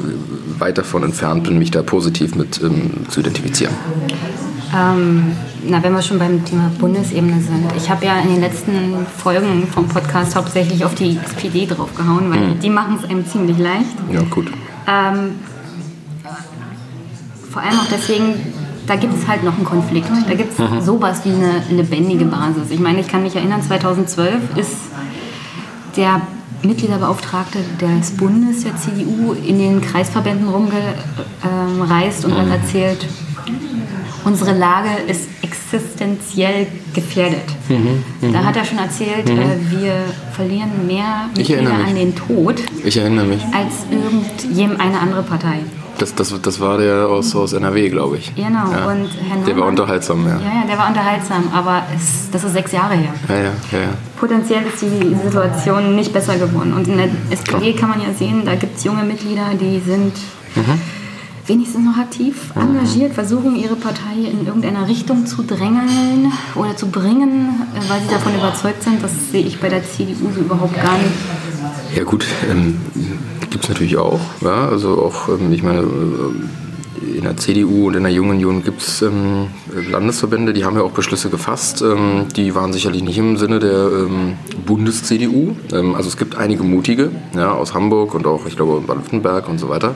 Speaker 2: weit davon entfernt bin, mich da positiv mit ähm, zu identifizieren.
Speaker 1: Ähm, na, wenn wir schon beim Thema Bundesebene sind. Ich habe ja in den letzten Folgen vom Podcast hauptsächlich auf die SPD draufgehauen, weil die machen es einem ziemlich leicht.
Speaker 2: Ja, gut.
Speaker 1: Ähm, vor allem auch deswegen, da gibt es halt noch einen Konflikt. Da gibt es sowas wie eine lebendige Basis. Ich meine, ich kann mich erinnern, 2012 ist der Mitgliederbeauftragte des Bundes der CDU in den Kreisverbänden rumgereist und hat erzählt, unsere Lage ist existenziell gefährdet. Mhm, mh. Da hat er schon erzählt, mhm. äh, wir verlieren mehr Mitglieder an den Tod
Speaker 2: ich erinnere mich.
Speaker 1: als irgendeine andere Partei.
Speaker 2: Das, das, das war der aus, aus NRW, glaube ich.
Speaker 1: Genau,
Speaker 2: ja.
Speaker 1: und
Speaker 2: Herr Neumann, Der war unterhaltsam, ja.
Speaker 1: Ja, ja, der war unterhaltsam, aber es, das ist sechs Jahre her.
Speaker 2: Ja, ja, ja, ja.
Speaker 1: Potenziell ist die Situation nicht besser geworden. Und in der SPD kann man ja sehen, da gibt es junge Mitglieder, die sind mhm. wenigstens noch aktiv, mhm. engagiert, versuchen ihre Partei in irgendeiner Richtung zu drängeln oder zu bringen, äh, weil sie davon überzeugt sind. Das sehe ich bei der CDU so überhaupt gar nicht.
Speaker 2: Ja gut, ähm, gibt es natürlich auch. Ja? Also auch, ähm, ich meine, äh, in der CDU und in der Jungen Union gibt es ähm, Landesverbände, die haben ja auch Beschlüsse gefasst. Ähm, die waren sicherlich nicht im Sinne der ähm, Bundes-CDU. Ähm, also es gibt einige mutige ja, aus Hamburg und auch, ich glaube, Baden-Württemberg und so weiter.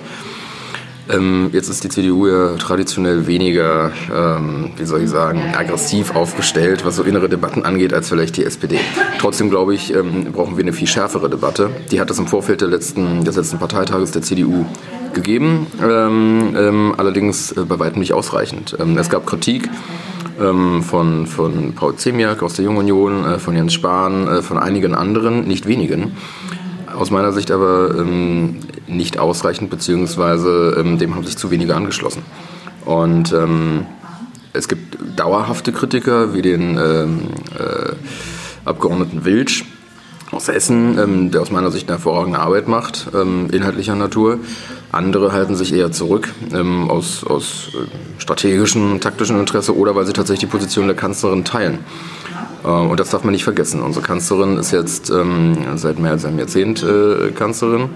Speaker 2: Ähm, jetzt ist die CDU ja traditionell weniger, ähm, wie soll ich sagen, aggressiv aufgestellt, was so innere Debatten angeht, als vielleicht die SPD. Trotzdem glaube ich, ähm, brauchen wir eine viel schärfere Debatte. Die hat es im Vorfeld letzten, des letzten Parteitages der CDU gegeben, ähm, ähm, allerdings äh, bei weitem nicht ausreichend. Ähm, es gab Kritik von, von Paul Zemiak aus der Jungen Union, äh, von Jens Spahn, äh, von einigen anderen, nicht wenigen aus meiner Sicht aber ähm, nicht ausreichend, beziehungsweise ähm, dem haben sich zu wenige angeschlossen. Und ähm, es gibt dauerhafte Kritiker wie den ähm, äh, Abgeordneten Wilsch aus Essen, ähm, der aus meiner Sicht eine hervorragende Arbeit macht, ähm, inhaltlicher Natur. Andere halten sich eher zurück aus, aus äh, strategischem, taktischen Interesse oder weil sie tatsächlich die Position der Kanzlerin teilen. Ähm, und das darf man nicht vergessen. Unsere Kanzlerin ist jetzt ähm, seit mehr als einem Jahrzehnt äh, Kanzlerin,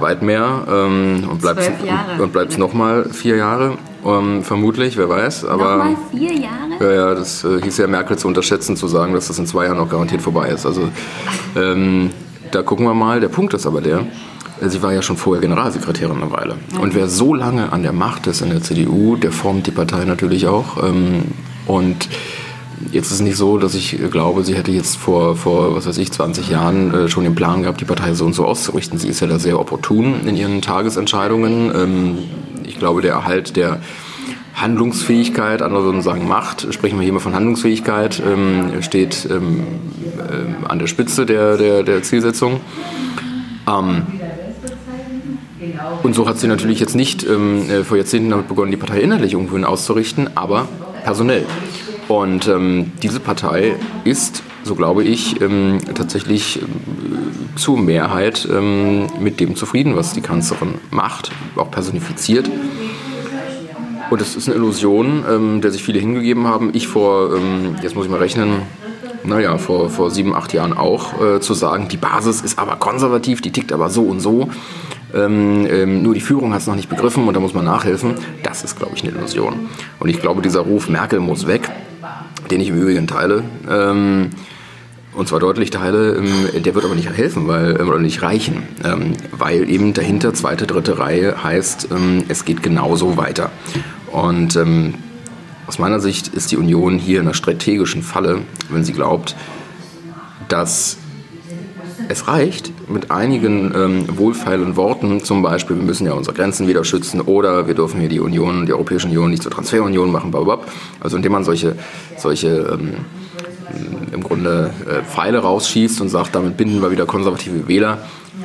Speaker 2: weit mehr ähm, und bleibt und bleibt noch mal vier Jahre ähm, vermutlich, wer weiß. Aber
Speaker 1: Nochmal vier Jahre?
Speaker 2: Ja, ja, das äh, hieß ja Merkel zu unterschätzen, zu sagen, dass das in zwei Jahren auch garantiert vorbei ist. Also ähm, da gucken wir mal. Der Punkt ist aber der. Äh, sie war ja schon vorher Generalsekretärin eine Weile. Und wer so lange an der Macht ist in der CDU, der formt die Partei natürlich auch. Ähm, und Jetzt ist es nicht so, dass ich glaube, sie hätte jetzt vor, vor was weiß ich, 20 Jahren äh, schon den Plan gehabt, die Partei so und so auszurichten. Sie ist ja da sehr opportun in ihren Tagesentscheidungen. Ähm, ich glaube, der Erhalt der Handlungsfähigkeit, andere würden sagen Macht, sprechen wir hier mal von Handlungsfähigkeit, ähm, steht ähm, äh, an der Spitze der, der, der Zielsetzung. Ähm, und so hat sie natürlich jetzt nicht ähm, äh, vor Jahrzehnten damit begonnen, die Partei innerlich irgendwohin auszurichten, aber personell. Und ähm, diese Partei ist, so glaube ich, ähm, tatsächlich äh, zur Mehrheit ähm, mit dem zufrieden, was die Kanzlerin macht, auch personifiziert. Und es ist eine Illusion, ähm, der sich viele hingegeben haben. Ich vor, ähm, jetzt muss ich mal rechnen, naja, vor, vor sieben, acht Jahren auch, äh, zu sagen, die Basis ist aber konservativ, die tickt aber so und so. Ähm, ähm, nur die Führung hat es noch nicht begriffen und da muss man nachhelfen. Das ist, glaube ich, eine Illusion. Und ich glaube, dieser Ruf, Merkel muss weg, den ich im Übrigen teile, ähm, und zwar deutlich teile, ähm, der wird aber nicht helfen, weil, ähm, oder nicht reichen, ähm, weil eben dahinter zweite, dritte Reihe heißt, es geht genauso weiter. Und aus meiner Sicht ist die Union hier in einer strategischen Falle, wenn sie glaubt, dass es reicht mit einigen ähm, wohlfeilen Worten, zum Beispiel, wir müssen ja unsere Grenzen wieder schützen oder wir dürfen hier die Union, die Europäische Union nicht zur Transferunion machen, bababab. Also indem man solche, solche ähm, im Grunde äh, Pfeile rausschießt und sagt, damit binden wir wieder konservative Wähler.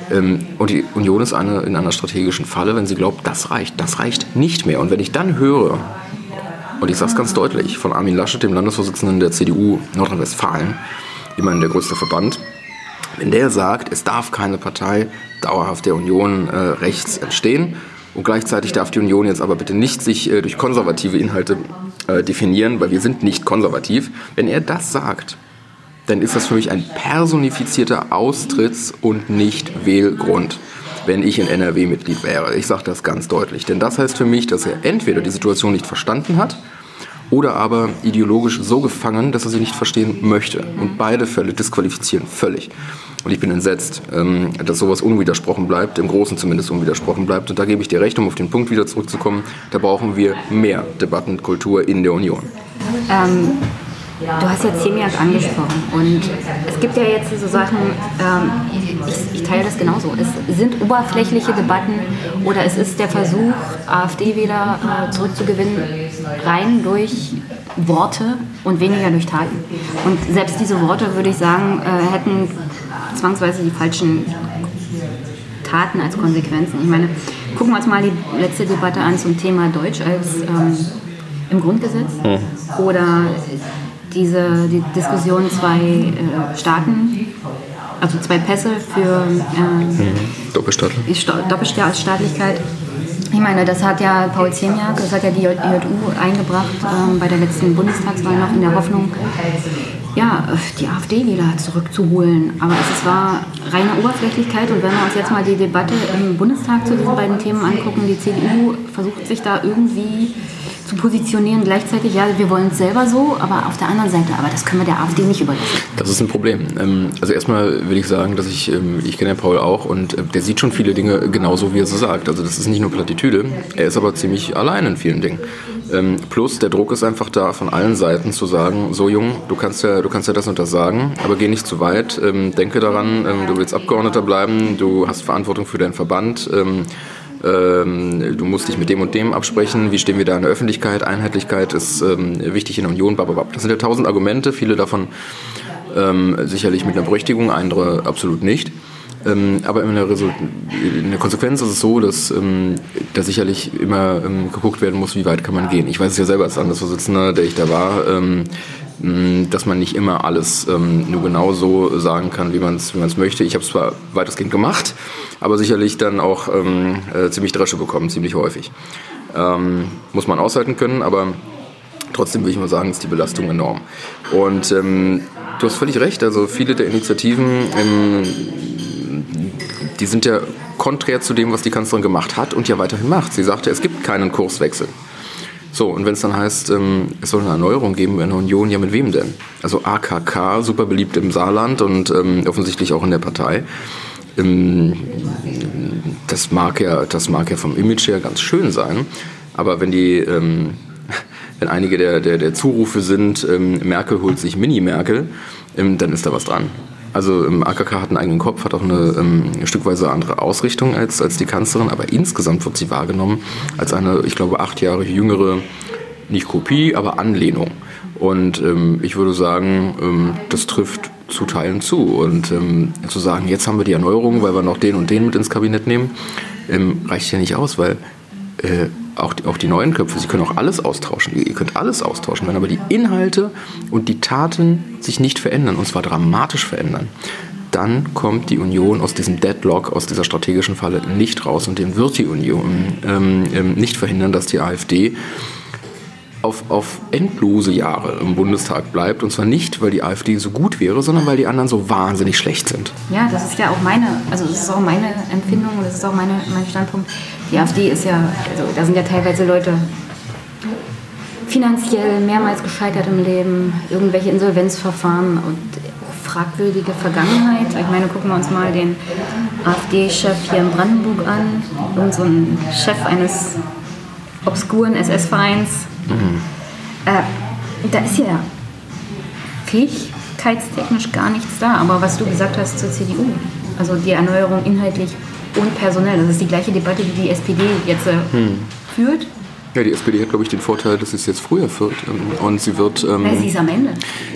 Speaker 2: Ähm, und die Union ist eine, in einer strategischen Falle, wenn sie glaubt, das reicht. Das reicht nicht mehr. Und wenn ich dann höre, und ich sage es ganz deutlich, von Armin Laschet, dem Landesvorsitzenden der CDU Nordrhein-Westfalen, immerhin der größte Verband, wenn der sagt, es darf keine Partei dauerhaft der Union äh, rechts entstehen und gleichzeitig darf die Union jetzt aber bitte nicht sich äh, durch konservative Inhalte äh, definieren, weil wir sind nicht konservativ. Wenn er das sagt, dann ist das für mich ein personifizierter Austritts- und nicht Wählgrund, wenn ich in NRW Mitglied wäre. Ich sage das ganz deutlich. Denn das heißt für mich, dass er entweder die Situation nicht verstanden hat oder aber ideologisch so gefangen, dass er sie nicht verstehen möchte. Und beide Fälle disqualifizieren völlig. Und ich bin entsetzt, ähm, dass sowas unwidersprochen bleibt, im Großen zumindest unwidersprochen bleibt. Und da gebe ich dir recht, um auf den Punkt wieder zurückzukommen, da brauchen wir mehr Debattenkultur in der Union.
Speaker 1: Ähm, Du hast ja Zemiak angesprochen und es gibt ja jetzt so Sachen, ähm, ich, ich, teile das genauso. Es sind oberflächliche Debatten oder es ist der Versuch, AfD-Wähler äh, zurückzugewinnen, rein durch Worte und weniger durch Taten. Und selbst diese Worte, würde ich sagen, äh, hätten zwangsweise die falschen Taten als Konsequenzen. Ich meine, gucken wir uns mal die letzte Debatte an zum Thema Deutsch als ähm, im Grundgesetz mhm. oder diese die Diskussion zwei äh, Staaten, also zwei Pässe für äh,
Speaker 2: mhm.
Speaker 1: Doppelstaatlichkeit. Ich meine, das hat ja Paul Ziemiak, das hat ja die JU eingebracht äh, bei der letzten Bundestagswahl noch in der Hoffnung, ja, die AfD wieder zurückzuholen. Aber es war reine Oberflächlichkeit und wenn wir uns jetzt mal die Debatte im Bundestag zu diesen beiden Themen angucken, die CDU versucht sich da irgendwie zu positionieren, gleichzeitig, ja, wir wollen es selber so, aber auf der anderen Seite, aber das können wir der AfD nicht überlassen.
Speaker 2: Das ist ein Problem. Ähm, also erstmal will ich sagen, dass ich, ähm, ich kenne ja Paul auch und äh, der sieht schon viele Dinge genauso, wie er sie sagt. Also das ist nicht nur Plattitüde, er ist aber ziemlich allein in vielen Dingen. Ähm, plus der Druck ist einfach da von allen Seiten zu sagen, so Jung, du kannst ja, du kannst ja das und das sagen, aber geh nicht zu weit. denke daran, du willst Abgeordneter bleiben, du hast Verantwortung für deinen Verband ähm, du musst dich mit dem und dem absprechen, wie stehen wir da in der Öffentlichkeit, Einheitlichkeit ist ähm, wichtig in der Union, bababab. Das sind ja tausend Argumente, viele davon ähm, sicherlich mit einer Berechtigung, andere absolut nicht. Ähm, aber in der, in der, Konsequenz ist es so, dass ähm, da sicherlich immer ähm, geguckt werden muss, wie weit kann man gehen. Ich weiß es ja selber als Landesvorsitzender, der ich da war, dass man nicht immer alles ähm, nur genau so sagen kann, wie man es wie möchte. Ich habe es zwar weitestgehend gemacht, aber sicherlich dann auch ähm, äh, ziemlich Dresche bekommen, ziemlich häufig. Ähm, muss man aushalten können, aber trotzdem würde ich mal sagen, ist die Belastung enorm. Und ähm, du hast völlig recht, also viele der Initiativen, ähm, die sind ja konträr zu dem, was die Kanzlerin gemacht hat und ja weiterhin macht. Sie sagte, es gibt keinen Kurswechsel. So, und wenn es dann heißt, ähm, es soll eine Erneuerung geben in der Union, ja mit wem denn? Also AKK, super beliebt im Saarland und ähm, offensichtlich auch in der Partei. Ähm, das, mag ja, das mag ja vom Image her ganz schön sein, aber wenn die, ähm, wenn einige der, der, der Zurufe sind, ähm, Merkel holt sich Mini-Merkel, ähm, dann ist da was dran. Also ähm, AKK hat einen eigenen Kopf, hat auch eine ähm, stückweise andere Ausrichtung als, als die Kanzlerin, aber insgesamt wird sie wahrgenommen als eine, ich glaube, acht Jahre jüngere, nicht Kopie, aber Anlehnung. Und ähm, ich würde sagen, ähm, das trifft zu Teilen zu. Und ähm, zu sagen, jetzt haben wir die Erneuerung, weil wir noch den und den mit ins Kabinett nehmen, ähm, reicht ja nicht aus, weil äh, auch, die, auch die neuen Köpfe, sie können auch alles austauschen. Ihr, könnt alles austauschen, wenn aber die Inhalte und die Taten sich nicht verändern, und zwar dramatisch verändern, dann kommt die Union aus diesem Deadlock, aus dieser strategischen Falle nicht raus und den wird die Union ähm, ähm nicht verhindern, dass die AfD auf, auf endlose Jahre im Bundestag bleibt. Und zwar nicht, weil die AfD so gut wäre, sondern weil die anderen so wahnsinnig schlecht sind.
Speaker 1: Ja, das ist ja auch meine, also das ist auch meine Empfindung, das ist auch meine, mein Standpunkt. Die AfD ist ja, also da sind ja teilweise Leute finanziell mehrmals gescheitert im Leben, irgendwelche Insolvenzverfahren und fragwürdige Vergangenheit. Ich meine, gucken wir uns mal den AfD-Chef hier in Brandenburg an, irgend so ein Chef eines obskuren SS-Vereins, Mhm. Äh, da ist ja fähigkeitstechnisch gar nichts da. Aber was du gesagt hast zur CDU, also die Erneuerung inhaltlich und personell, das ist die gleiche Debatte, die die SPD jetzt äh, hm. führt.
Speaker 2: Ja, die SPD hat, glaube ich, den Vorteil, dass sie es jetzt früher führt. Ähm, und sie wird.
Speaker 1: Ähm, Nein, sie ist am Ende.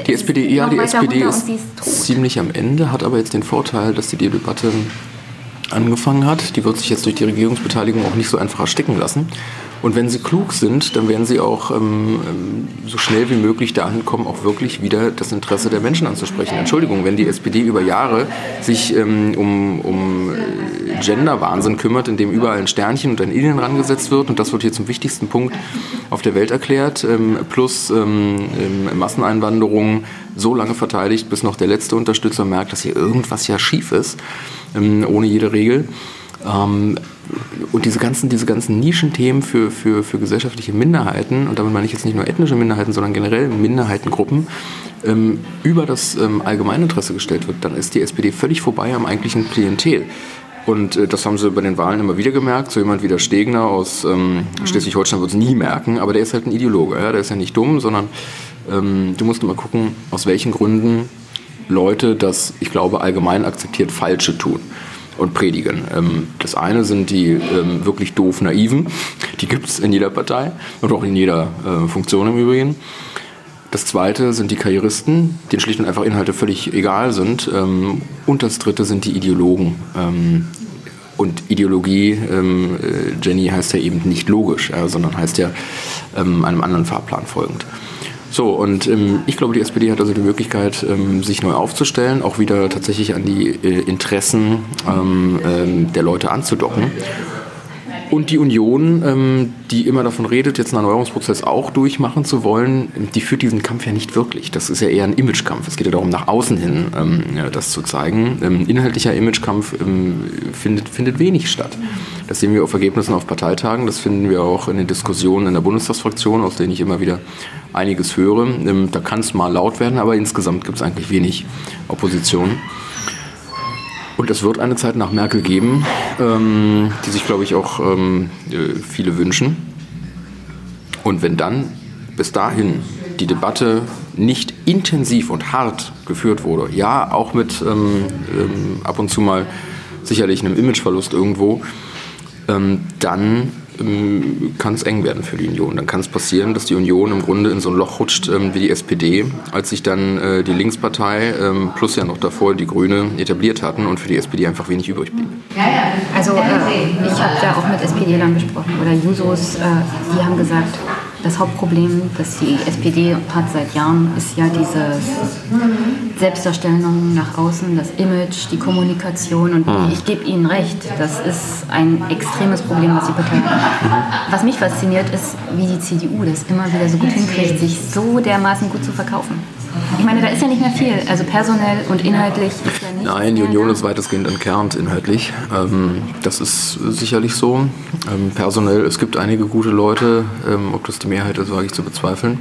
Speaker 2: Die SPD, ja, die SPD ist, ist ziemlich am Ende, hat aber jetzt den Vorteil, dass sie die Debatte angefangen hat. Die wird sich jetzt durch die Regierungsbeteiligung auch nicht so einfach ersticken lassen. Und wenn sie klug sind, dann werden sie auch ähm, ähm, so schnell wie möglich dahin kommen, auch wirklich wieder das Interesse der Menschen anzusprechen. Entschuldigung, wenn die SPD über Jahre sich ähm, um, um äh, Gender-Wahnsinn kümmert, indem überall ein Sternchen und ein Alien rangesetzt wird, und das wird hier zum wichtigsten Punkt auf der Welt erklärt, ähm, plus ähm, ähm, Masseneinwanderung so lange verteidigt, bis noch der letzte Unterstützer merkt, dass hier irgendwas ja schief ist, ohne jede Regel. Ähm, und diese ganzen, diese ganzen Nischenthemen für, für, für gesellschaftliche Minderheiten, und damit meine ich jetzt nicht nur ethnische Minderheiten, sondern generell Minderheitengruppen, ähm, über das ähm, Allgemeininteresse gestellt wird, dann ist die SPD völlig vorbei am eigentlichen Klientel. Und äh, das haben sie bei den Wahlen immer wieder gemerkt. So jemand wie der Stegner aus ähm, mhm. Schleswig-Holstein wird es nie merken, aber der ist halt ein Ideologe. Ja? Der ist ja nicht dumm, sondern ähm, du musst immer gucken, aus welchen Gründen Leute das, ich glaube, allgemein akzeptiert Falsche tun und predigen. Ähm, das eine sind die ähm, wirklich doof Naiven, die gibt es in jeder Partei und auch in jeder äh, Funktion im Übrigen. Das zweite sind die Karrieristen, denen schlicht und einfach Inhalte völlig egal sind. Ähm, und das dritte sind die Ideologen. Und Ideologie, äh, Jenny, heißt ja eben nicht logisch, sondern heißt ja einem anderen Fahrplan folgend. So, und ähm, ich glaube, die SPD hat also die Möglichkeit, ähm, sich neu aufzustellen, auch wieder tatsächlich an die äh, Interessen ähm, ähm der Leute anzudocken. Und die Union, ähm, die immer davon redet, jetzt einen Erneuerungsprozess auch durchmachen zu wollen, die führt diesen Kampf ja nicht wirklich. Das ist ja eher ein Imagekampf. Es geht ja darum, nach außen hin ähm, das zu zeigen. Ähm, inhaltlicher Imagekampf ähm, findet, findet wenig statt. Das sehen wir auf Ergebnissen auf Parteitagen. Das finden wir auch in den Diskussionen in der Bundestagsfraktion, aus denen ich immer wieder einiges höre. Ähm, da kann es mal laut werden, aber insgesamt gibt es eigentlich wenig Opposition. Und es wird eine Zeit nach Merkel geben, ähm, die sich, glaube ich, auch ähm, äh, viele wünschen. Und wenn dann bis dahin die Debatte nicht intensiv und hart geführt wurde, ja, auch mit ähm, ähm ab und zu mal sicherlich einem Imageverlust irgendwo, ähm, dann kann es eng werden für die Union. Dann kann es passieren, dass die Union im Grunde in so ein Loch rutscht ähm, wie die SPD, als sich dann äh, die Linkspartei ähm, plus ja noch davor die Grüne etabliert hatten und für die SPD einfach wenig übrig blieb.
Speaker 1: Also äh, ich habe ja auch mit SPD-Lern gesprochen oder Jusos, äh, die haben gesagt, das Hauptproblem, das die SPD hat seit Jahren, ist ja diese Selbstdarstellung nach außen, das Image, die Kommunikation. Und mhm. ich gebe Ihnen recht, das ist ein extremes Problem, was die Partei hat. Mhm. Was mich fasziniert, ist, wie die CDU das immer wieder so gut hinkriegt, sich so dermaßen gut zu verkaufen. Ich meine, da ist ja nicht mehr viel. Also personell und inhaltlich ist ja
Speaker 2: nicht Nein, die Union ist weitestgehend entkernt inhaltlich. Ähm, das ist sicherlich so. Ähm, personell, es gibt einige gute Leute. Ähm, ob das die Mehrheit ist, wage ich zu bezweifeln.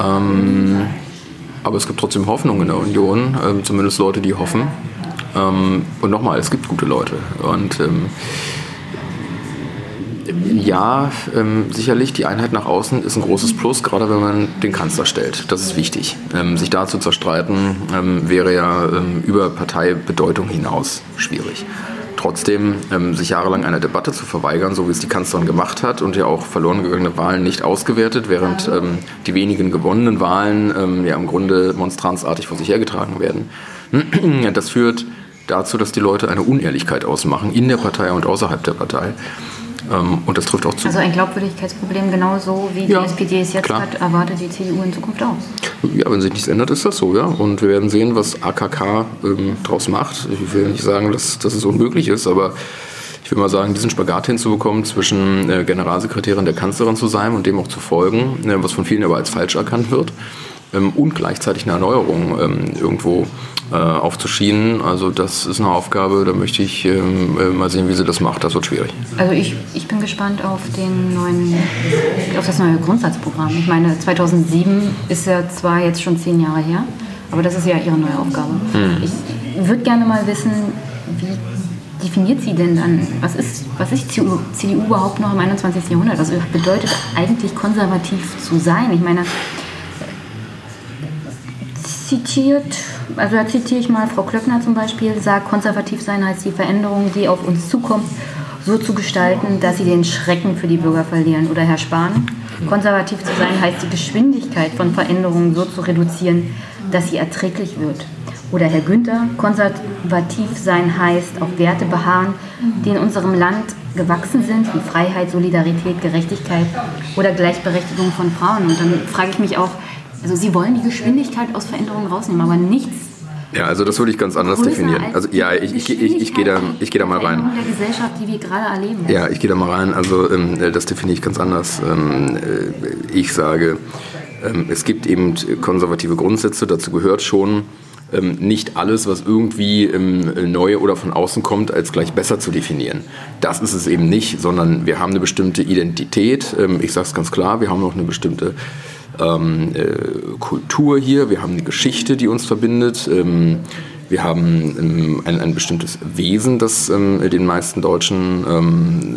Speaker 2: Ähm, aber es gibt trotzdem Hoffnung in der Union, ähm, zumindest Leute, die hoffen. Ähm, und nochmal, es gibt gute Leute. Und ja, ähm, sicherlich, die Einheit nach außen ist ein großes Plus, gerade wenn man den Kanzler stellt. Das ist wichtig. Ähm, sich da zu zerstreiten, ähm, wäre ja ähm, über Parteibedeutung hinaus schwierig. Trotzdem, ähm, sich jahrelang einer Debatte zu verweigern, so wie es die Kanzlerin gemacht hat und ja auch verloren gegangene Wahlen nicht ausgewertet, während ähm, die wenigen gewonnenen Wahlen ja im Grunde monstranzartig vor sich hergetragen werden. Das führt dazu, dass die Leute eine Unehrlichkeit ausmachen, in der Partei und außerhalb der Partei. Ähm, und das trifft auch zu.
Speaker 1: Also ein Glaubwürdigkeitsproblem genauso wie die ja, SPD es jetzt klar. hat, erwartet die CDU in Zukunft auch.
Speaker 2: Ja, wenn sich nichts ändert, ist das so, ja. Und wir werden sehen, was AKK ähm, daraus macht. Ich will nicht sagen, dass, dass es unmöglich ist, aber ich will mal sagen, diesen Spagat hinzubekommen, zwischen äh, Generalsekretärin der Kanzlerin zu sein und dem auch zu folgen, äh, was von vielen aber als falsch erkannt wird ähm, und gleichzeitig eine Erneuerung ähm, irgendwo äh, aufzuschienen. Also das ist eine Aufgabe, da möchte ich ähm, äh, mal sehen, wie sie das macht. Das wird schwierig.
Speaker 1: Also ich, ich bin gespannt auf den neuen, auf das neue Grundsatzprogramm. Ich meine, 2007 ist ja zwar jetzt schon zehn Jahre her, aber das ist ja ihre neue Aufgabe. Hm. Ich würde gerne mal wissen, wie definiert sie denn dann, was ist, was ist CDU, CDU überhaupt noch im 21. Jahrhundert? Was bedeutet eigentlich konservativ zu sein? Ich meine, zitiert, also da zitiere ich mal Frau Klöckner zum Beispiel, sagt, konservativ sein heißt die Veränderung, die auf uns zukommt, so zu gestalten, dass sie den Schrecken für die Bürger verlieren. Oder Herr Spahn, konservativ zu sein heißt die Geschwindigkeit von Veränderungen so zu reduzieren, dass sie erträglich wird. Oder Herr Günther, konservativ sein heißt auf Werte beharren, die in unserem Land gewachsen sind, wie Freiheit, Solidarität, Gerechtigkeit oder Gleichberechtigung von Frauen. Und dann frage ich mich auch, also Sie wollen die Geschwindigkeit aus Veränderungen rausnehmen, aber nichts.
Speaker 2: Ja, also das würde ich ganz anders definieren. Also ja, ich, ich, ich, ich gehe da, ich geh da mal rein.
Speaker 1: der Gesellschaft, die wir gerade erleben.
Speaker 2: Ja, ich gehe da mal rein. Also ähm, das definiere ich ganz anders. Ähm, äh, ich sage, ähm, es gibt eben konservative Grundsätze. Dazu gehört schon nicht alles, was irgendwie ähm, neu oder von außen kommt, als gleich besser zu definieren. Das ist es eben nicht, sondern wir haben eine bestimmte Identität. Ich sage es ganz klar, wir haben auch eine bestimmte ähm, äh, Kultur hier, wir haben eine Geschichte, die uns verbindet. Ähm, wir haben ähm, ein, ein, bestimmtes Wesen, das ähm, den meisten Deutschen ähm,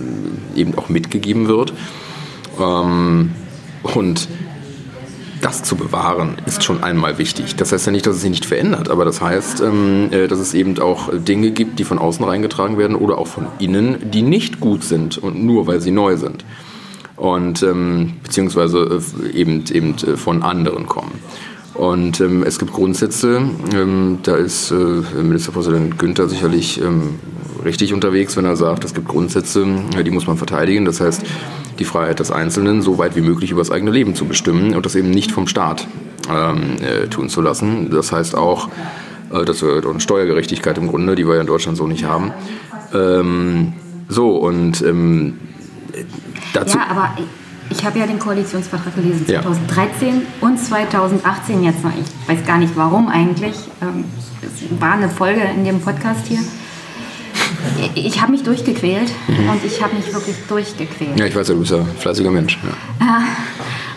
Speaker 2: eben auch mitgegeben wird. Und das zu bewahren, ist schon einmal wichtig. Das heißt ja nicht, dass es sich nicht verändert, aber das heißt, äh, dass es eben auch Dinge gibt, die von außen reingetragen werden oder auch von innen, die nicht gut sind und nur weil sie neu sind. Und ähm, beziehungsweise äh, eben, eben äh, von anderen kommen. Und ähm, es gibt Grundsätze, ähm, da ist äh, Ministerpräsident Günther sicherlich ähm, richtig unterwegs, wenn er sagt, es gibt Grundsätze, die muss man verteidigen. Das heißt, die Freiheit des Einzelnen so weit wie möglich über das eigene Leben zu bestimmen und das eben nicht vom Staat ähm, äh, tun zu lassen. Das heißt auch, äh, das wird eine Steuergerechtigkeit im Grunde, die wir ja in Deutschland so nicht haben. Ähm, so und ähm,
Speaker 1: dazu. Ja, aber ich habe ja den Koalitionsvertrag gelesen, 2013 ja. und 2018 jetzt noch. Ich weiß gar nicht warum eigentlich. Ähm, es war eine Folge in dem Podcast hier. Ich habe mich durchgequält mhm. und ich habe mich wirklich durchgequält.
Speaker 2: Ja, ich weiß ja, du bist ja ein fleißiger Mensch.
Speaker 1: Ja.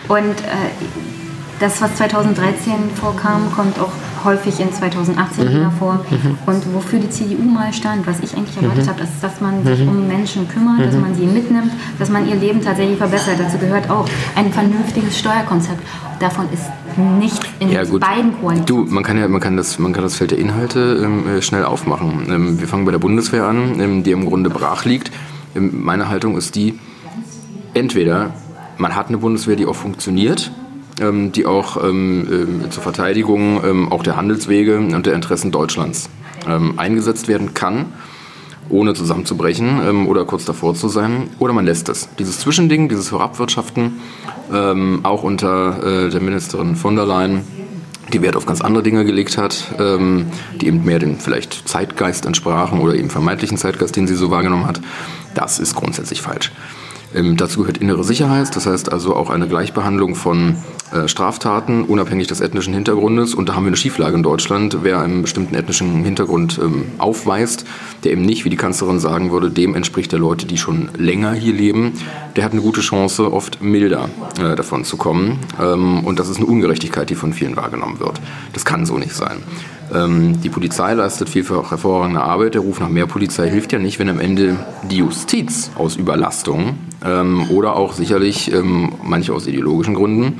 Speaker 1: Und äh, das, was 2013 vorkam, kommt auch häufig in 2018 mhm. wieder vor. Mhm. Und wofür die CDU mal stand, was ich eigentlich erwartet mhm. habe, ist, dass man sich mhm. um Menschen kümmert, dass mhm. man sie mitnimmt, dass man ihr Leben tatsächlich verbessert. Dazu gehört auch ein vernünftiges Steuerkonzept. Davon ist nichts in ja, beiden Koalitionen.
Speaker 2: Du, man kann ja, man kann das, man kann das Feld der Inhalte ähm, äh, schnell aufmachen. Ähm, wir fangen bei der Bundeswehr an, ähm, die im Grunde brach liegt. Ähm, meine Haltung ist die: Entweder man hat eine Bundeswehr, die auch funktioniert, ähm, die auch ähm, äh, zur Verteidigung ähm, auch der Handelswege und der Interessen Deutschlands ähm, eingesetzt werden kann, ohne zusammenzubrechen ähm, oder kurz davor zu sein. Oder man lässt es. Dieses Zwischending, dieses Vorabwirtschaften, ähm, auch unter äh, der Ministerin von der Leyen, die Wert auf ganz andere Dinge gelegt hat, die eben mehr dem vielleicht Zeitgeist entsprachen oder eben vermeintlichen Zeitgeist, den sie so wahrgenommen hat, das ist grundsätzlich falsch. Ähm, dazu gehört innere Sicherheit, das heißt also auch eine Gleichbehandlung von äh, Straftaten, unabhängig des ethnischen Hintergrundes. Und da haben wir eine Schieflage in Deutschland. Wer einen bestimmten ethnischen Hintergrund ähm, aufweist, der eben nicht, wie die Kanzlerin sagen würde, dem entspricht der Leute, die schon länger hier leben, der hat eine gute Chance, oft milder äh, davon zu kommen. Ähm, und das ist eine Ungerechtigkeit, die von vielen wahrgenommen wird. Das kann so nicht sein. Ähm, die Polizei leistet vielfach hervorragende Arbeit. Der Ruf nach mehr Polizei hilft ja nicht, wenn am Ende die Justiz aus Überlastung ähm, oder auch sicherlich ähm, manche aus ideologischen Gründen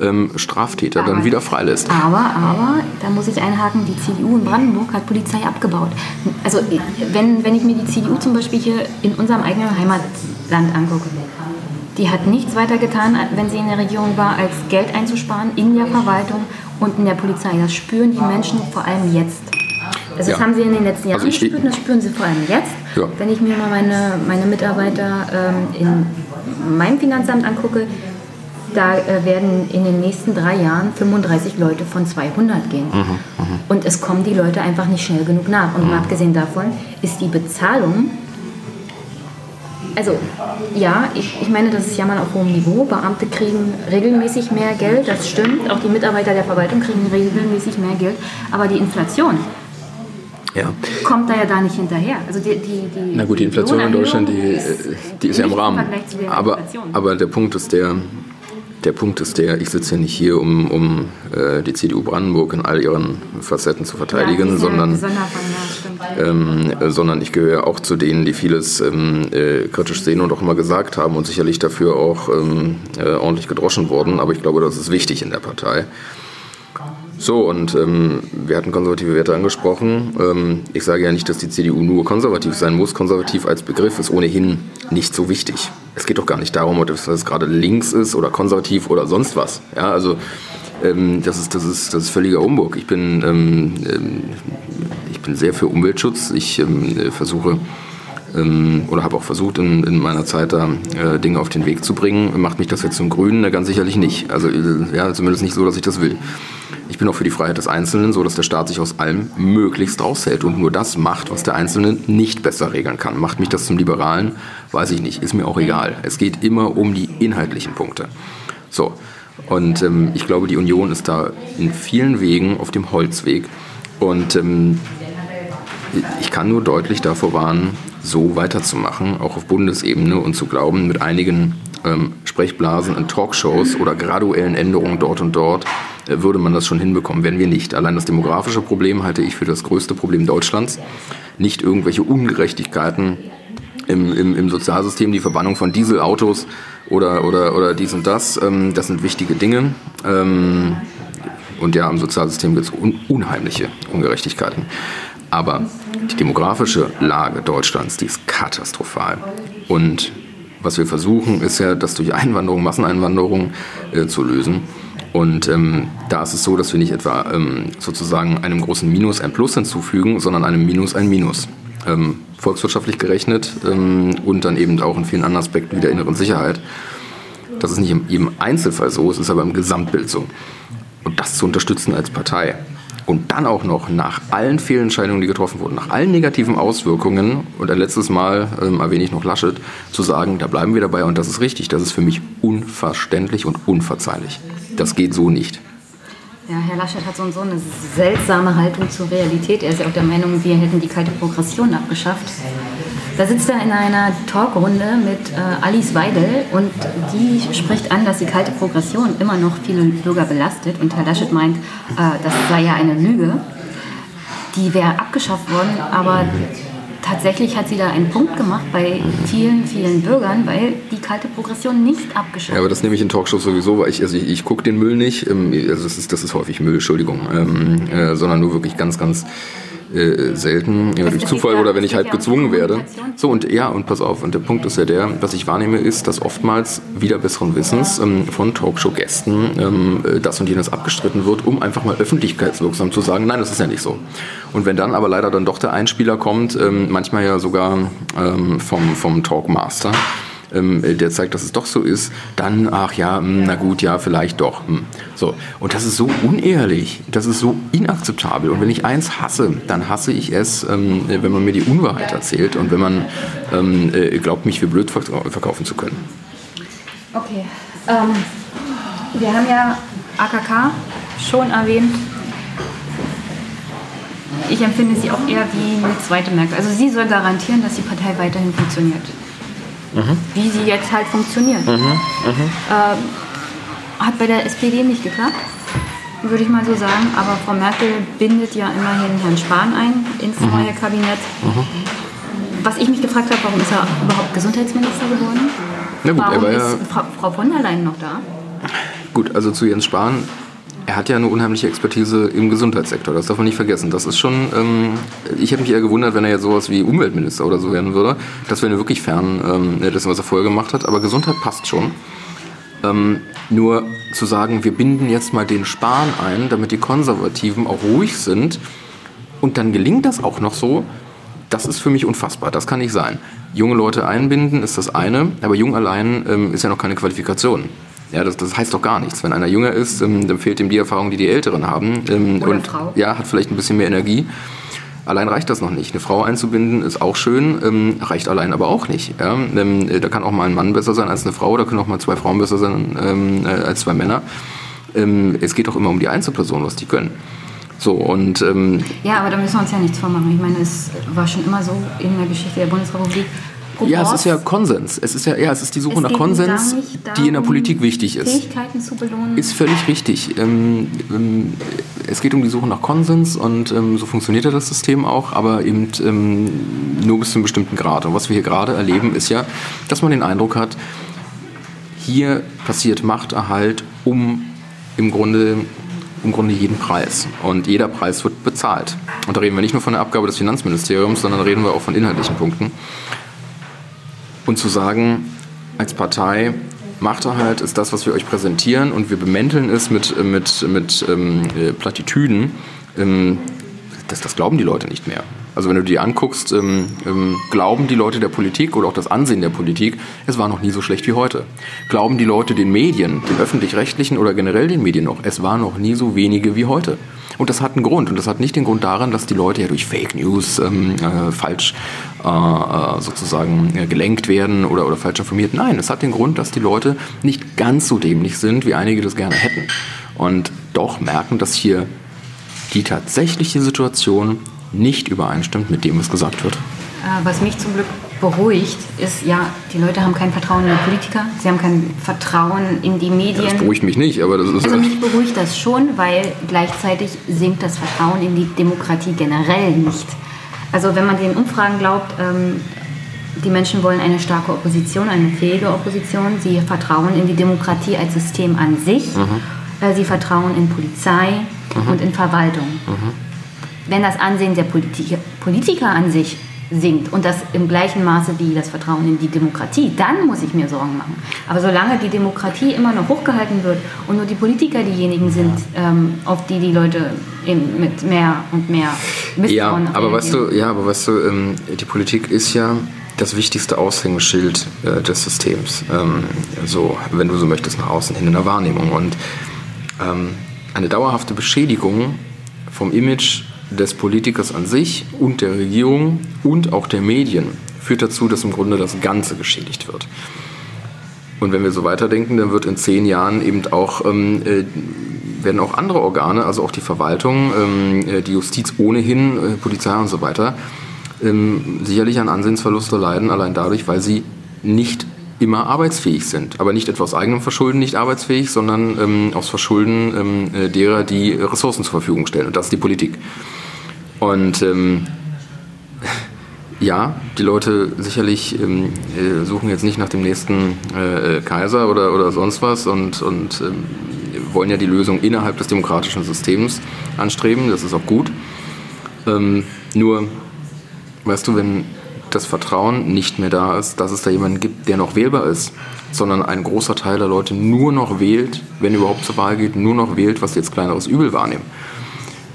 Speaker 2: ähm, Straftäter aber, dann wieder freilässt.
Speaker 1: Aber, aber, da muss ich einhaken, die CDU in Brandenburg hat Polizei abgebaut. Also wenn, wenn ich mir die CDU zum Beispiel hier in unserem eigenen Heimatland angucke, die hat nichts weiter getan, wenn sie in der Regierung war, als Geld einzusparen in der Verwaltung und in der Polizei. Das spüren die Menschen vor allem jetzt. Also das ja. haben sie in den letzten Jahren also gespürt und das spüren sie vor allem jetzt. Ja. Wenn ich mir mal meine, meine Mitarbeiter ähm, in meinem Finanzamt angucke, da äh, werden in den nächsten drei Jahren 35 Leute von 200 gehen. Mhm, mh. Und es kommen die Leute einfach nicht schnell genug nach. Und mhm. abgesehen davon ist die Bezahlung also ja, ich, ich meine, das ist ja mal auf hohem Niveau. Beamte kriegen regelmäßig mehr Geld, das stimmt. Auch die Mitarbeiter der Verwaltung kriegen regelmäßig mehr Geld. Aber die Inflation ja. kommt da ja da nicht hinterher. Also die, die, die
Speaker 2: Na gut, die Inflation in Deutschland, die, die ist ja im Rahmen. Aber, aber der Punkt ist der, der Punkt ist der, ich sitze ja nicht hier, um, um äh, die CDU Brandenburg in all ihren Facetten zu verteidigen, ja, sondern, ähm, sondern ich gehöre auch zu denen, die vieles ähm, äh, kritisch sehen und auch immer gesagt haben und sicherlich dafür auch ähm, äh, ordentlich gedroschen wurden. Aber ich glaube, das ist wichtig in der Partei. So, und ähm, wir hatten konservative Werte angesprochen. Ähm, ich sage ja nicht, dass die CDU nur konservativ sein muss. Konservativ als Begriff ist ohnehin nicht so wichtig. Es geht doch gar nicht darum, ob das gerade links ist oder konservativ oder sonst was. Ja, also ähm, das, ist, das, ist, das ist völliger Umbug. Ich bin, ähm, ähm, ich bin sehr für Umweltschutz. Ich ähm, versuche oder habe auch versucht, in, in meiner Zeit da äh, Dinge auf den Weg zu bringen. Macht mich das jetzt zum Grünen? Ganz sicherlich nicht. Also äh, ja, zumindest nicht so, dass ich das will. Ich bin auch für die Freiheit des Einzelnen, so dass der Staat sich aus allem möglichst raushält und nur das macht, was der Einzelne nicht besser regeln kann. Macht mich das zum Liberalen? Weiß ich nicht. Ist mir auch egal. Es geht immer um die inhaltlichen Punkte. So. Und ähm, ich glaube, die Union ist da in vielen Wegen auf dem Holzweg. Und ähm, ich kann nur deutlich davor warnen, so weiterzumachen, auch auf Bundesebene und zu glauben, mit einigen ähm, Sprechblasen in Talkshows oder graduellen Änderungen dort und dort äh, würde man das schon hinbekommen. Werden wir nicht. Allein das demografische Problem halte ich für das größte Problem Deutschlands. Nicht irgendwelche Ungerechtigkeiten im, im, im Sozialsystem, die Verbannung von Dieselautos oder, oder, oder dies und das. Ähm, das sind wichtige Dinge. Ähm, und ja, im Sozialsystem gibt es un unheimliche Ungerechtigkeiten. Aber die demografische Lage Deutschlands, die ist katastrophal. Und Was wir versuchen, ist ja, das durch Einwanderung, Masseneinwanderung äh, zu lösen. Und ähm, da ist es so, dass wir nicht etwa ähm, sozusagen einem großen Minus ein Plus hinzufügen, sondern einem Minus ein Minus. Ähm, volkswirtschaftlich gerechnet ähm, und dann eben auch in vielen anderen Aspekten wie der inneren Sicherheit. Das ist nicht in jedem Einzelfall so, es ist aber im Gesamtbild so. Und das zu unterstützen als Partei und dann auch noch nach allen Fehlentscheidungen, die getroffen wurden, nach allen negativen Auswirkungen und ein letztes Mal ähm, erwähne ich noch Laschet, zu sagen, da bleiben wir dabei und das ist richtig, das ist für mich unverständlich und unverzeihlich. Das geht so nicht.
Speaker 1: Ja, Herr Laschet hat so und so eine seltsame Haltung zur Realität. Er ist ja auch der Meinung, wir hätten die kalte Progression abgeschafft. Da sitzt er in einer Talkrunde mit äh, Alice Weidel und die spricht an, dass die kalte Progression immer noch viele Bürger belastet. Und Herr Laschet meint, äh, das sei ja eine Lüge. Die wäre abgeschafft worden, aber tatsächlich hat sie da einen Punkt gemacht bei vielen, vielen Bürgern, weil die kalte Progression nicht abgeschafft wird.
Speaker 2: Ja, aber das nehme ich in Talkshows sowieso, weil ich, also ich, ich gucke den Müll nicht, ähm, also das ist, das ist häufig Müll, Entschuldigung, ähm, äh, sondern nur wirklich ganz, ganz äh, selten, ja, durch Zufall oder wenn ich halt gezwungen werde. So und ja, und pass auf, und der Punkt ist ja der, was ich wahrnehme, ist, dass oftmals wieder besseren Wissens ähm, von Talkshow-Gästen ähm, äh, das und jenes abgestritten wird, um einfach mal öffentlichkeitswirksam zu sagen, nein, das ist ja nicht so. Und wenn dann aber leider dann doch der Einspieler kommt, ähm, manchmal ja sogar ähm, vom, vom Talkmaster, ähm, der zeigt, dass es doch so ist, dann, ach ja, mh, hm, na gut, ja, vielleicht doch. Mh. Hm. So. Und das ist so unehrlich, das ist so inakzeptabel. Und wenn ich eins hasse, dann hasse ich es, ähm, wenn man mir die Unwahrheit erzählt und wenn man ähm, äh, glaubt, mich für blöd verkaufen zu können.
Speaker 1: Okay. Ähm, wir haben ja AKK schon erwähnt. Ich empfinde sie auch eher wie eine zweite Merkmal. Also sie soll garantieren, dass die Partei weiterhin funktioniert mhm. wie sie jetzt halt funktioniert. Mhm. Mhm. Ähm, hat bei der SPD nicht geklappt, würde ich mal so sagen. Aber Frau Merkel bindet ja immerhin Herrn Spahn ein ins mhm. neue Kabinett. Mhm. Was ich mich gefragt habe, warum ist er überhaupt Gesundheitsminister geworden? Na gut, warum er war ja ist Frau, Frau von der Leyen noch da?
Speaker 2: Gut, also zu Jens Spahn er hat ja eine unheimliche Expertise im Gesundheitssektor, das darf man nicht vergessen. Das ist schon, ähm, ich hätte mich eher gewundert, wenn er jetzt sowas wie Umweltminister oder so werden würde. Das wäre wirklich fern ähm, dessen, was er vorher gemacht hat. Aber Gesundheit passt schon. Ähm, nur zu sagen, wir binden jetzt mal den Spahn ein, damit die Konservativen auch ruhig sind und dann gelingt das auch noch so, das ist für mich unfassbar. Das kann nicht sein. Junge Leute einbinden ist das eine, aber jung allein ähm, ist ja noch keine Qualifikation. Ja, das, das heißt doch gar nichts. Wenn einer jünger ist, ähm, dann fehlt ihm die Erfahrung, die die Älteren haben. Ähm,
Speaker 1: Oder und Frau.
Speaker 2: ja, hat vielleicht ein bisschen mehr Energie. Allein reicht das noch nicht. Eine Frau einzubinden ist auch schön, ähm, reicht allein aber auch nicht. Ja? Ähm, da kann auch mal ein Mann besser sein als eine Frau, da können auch mal zwei Frauen besser sein ähm, äh, als zwei Männer. Ähm, es geht doch immer um die Einzelpersonen, was die können. So, und, ähm,
Speaker 1: ja, aber da müssen wir uns ja nichts vormachen. Ich meine, es war schon immer so in der Geschichte der Bundesrepublik.
Speaker 2: Ja, es ist ja Konsens. Es ist ja, ja, es ist die Suche nach Konsens, darum, die in der Politik wichtig ist.
Speaker 1: Fähigkeiten zu belohnen.
Speaker 2: Ist völlig richtig. Ähm, ähm, es geht um die Suche nach Konsens und ähm, so funktioniert ja das System auch, aber eben ähm, nur bis zu einem bestimmten Grad. Und was wir hier gerade erleben, ist ja, dass man den Eindruck hat, hier passiert Machterhalt um im Grunde im Grunde jeden Preis. Und jeder Preis wird bezahlt. Und da reden wir nicht nur von der Abgabe des Finanzministeriums, sondern reden wir auch von inhaltlichen Punkten und zu sagen, als Partei, Machterhalt ist das, was wir euch präsentieren und wir bemänteln es mit, mit, mit ähm, äh, Plattitüden, ähm, das, das glauben die Leute nicht mehr. Also wenn du dir anguckst, ähm, ähm, glauben die Leute der Politik oder auch das Ansehen der Politik, es war noch nie so schlecht wie heute. Glauben die Leute den Medien, den öffentlich-rechtlichen oder generell den Medien noch, es war noch nie so wenige wie heute. Und das hat einen Grund. Und das hat nicht den Grund daran, dass die Leute ja durch Fake News ähm, äh, falsch äh, äh sozusagen äh, gelenkt werden oder, oder falsch informiert. Nein, es hat den Grund, dass die Leute nicht ganz so dämlich sind, wie einige das gerne hätten. Und doch merken, dass hier die tatsächliche Situation nicht übereinstimmt mit dem, was gesagt wird.
Speaker 1: Äh, was mich zum Glück beruhigt, ist, ja, die Leute haben kein Vertrauen in die Politiker, sie haben kein Vertrauen in die Medien. Ja,
Speaker 2: das beruhigt mich nicht, aber das ist...
Speaker 1: Also mich beruhigt das schon, weil gleichzeitig sinkt das Vertrauen in die Demokratie generell nicht. Also wenn man den Umfragen glaubt, ähm, die Menschen wollen eine starke Opposition, eine fähige Opposition, sie vertrauen in die Demokratie als System an sich, mhm. Äh, sie vertrauen in Polizei mhm. und in Verwaltung. Mhm. Wenn das Ansehen der Politik Politiker an sich sinkt und das im gleichen Maße wie das Vertrauen in die Demokratie, dann muss ich mir Sorgen machen. Aber solange die Demokratie immer noch hochgehalten wird und nur die Politiker diejenigen sind, ähm, auf die die Leute mit mehr und mehr
Speaker 2: Misstrauen ja, aber weißt du, Ja, aber weißt du, ähm, die Politik ist ja das wichtigste Aushängeschild äh, des Systems, ähm, so, wenn du so möchtest, nach außen hin in der Wahrnehmung. Und ähm, eine dauerhafte Beschädigung vom Image des Politikers an sich und der Regierung und auch der Medien führt dazu, dass im Grunde das Ganze geschädigt wird. Und wenn wir so weiterdenken, dann wird in zehn Jahren eben auch, ähm, äh, werden auch andere Organe, also auch die Verwaltung, ähm, äh, die Justiz ohnehin, äh, Polizei und so weiter, ähm, sicherlich an Ansehensverluste leiden, allein dadurch, weil sie nicht immer arbeitsfähig sind. Aber nicht etwa aus eigenem Verschulden nicht arbeitsfähig, sondern ähm, aus Verschulden ähm, äh, derer, die Ressourcen zur Verfügung stellen. Und das ist die Politik. Und ähm, ja, die Leute sicherlich ähm, äh, suchen jetzt nicht nach dem nächsten äh, äh, Kaiser oder, oder sonst was und, und ähm, wollen ja die Lösung innerhalb des demokratischen Systems anstreben. Das ist auch gut. Ähm, nur, weißt du, wenn das Vertrauen nicht mehr da ist, dass es da jemanden gibt, der noch wählbar ist, sondern ein großer Teil der Leute nur noch wählt, wenn überhaupt zur Wahl geht, nur noch wählt, was sie jetzt kleineres Übel wahrnehmen.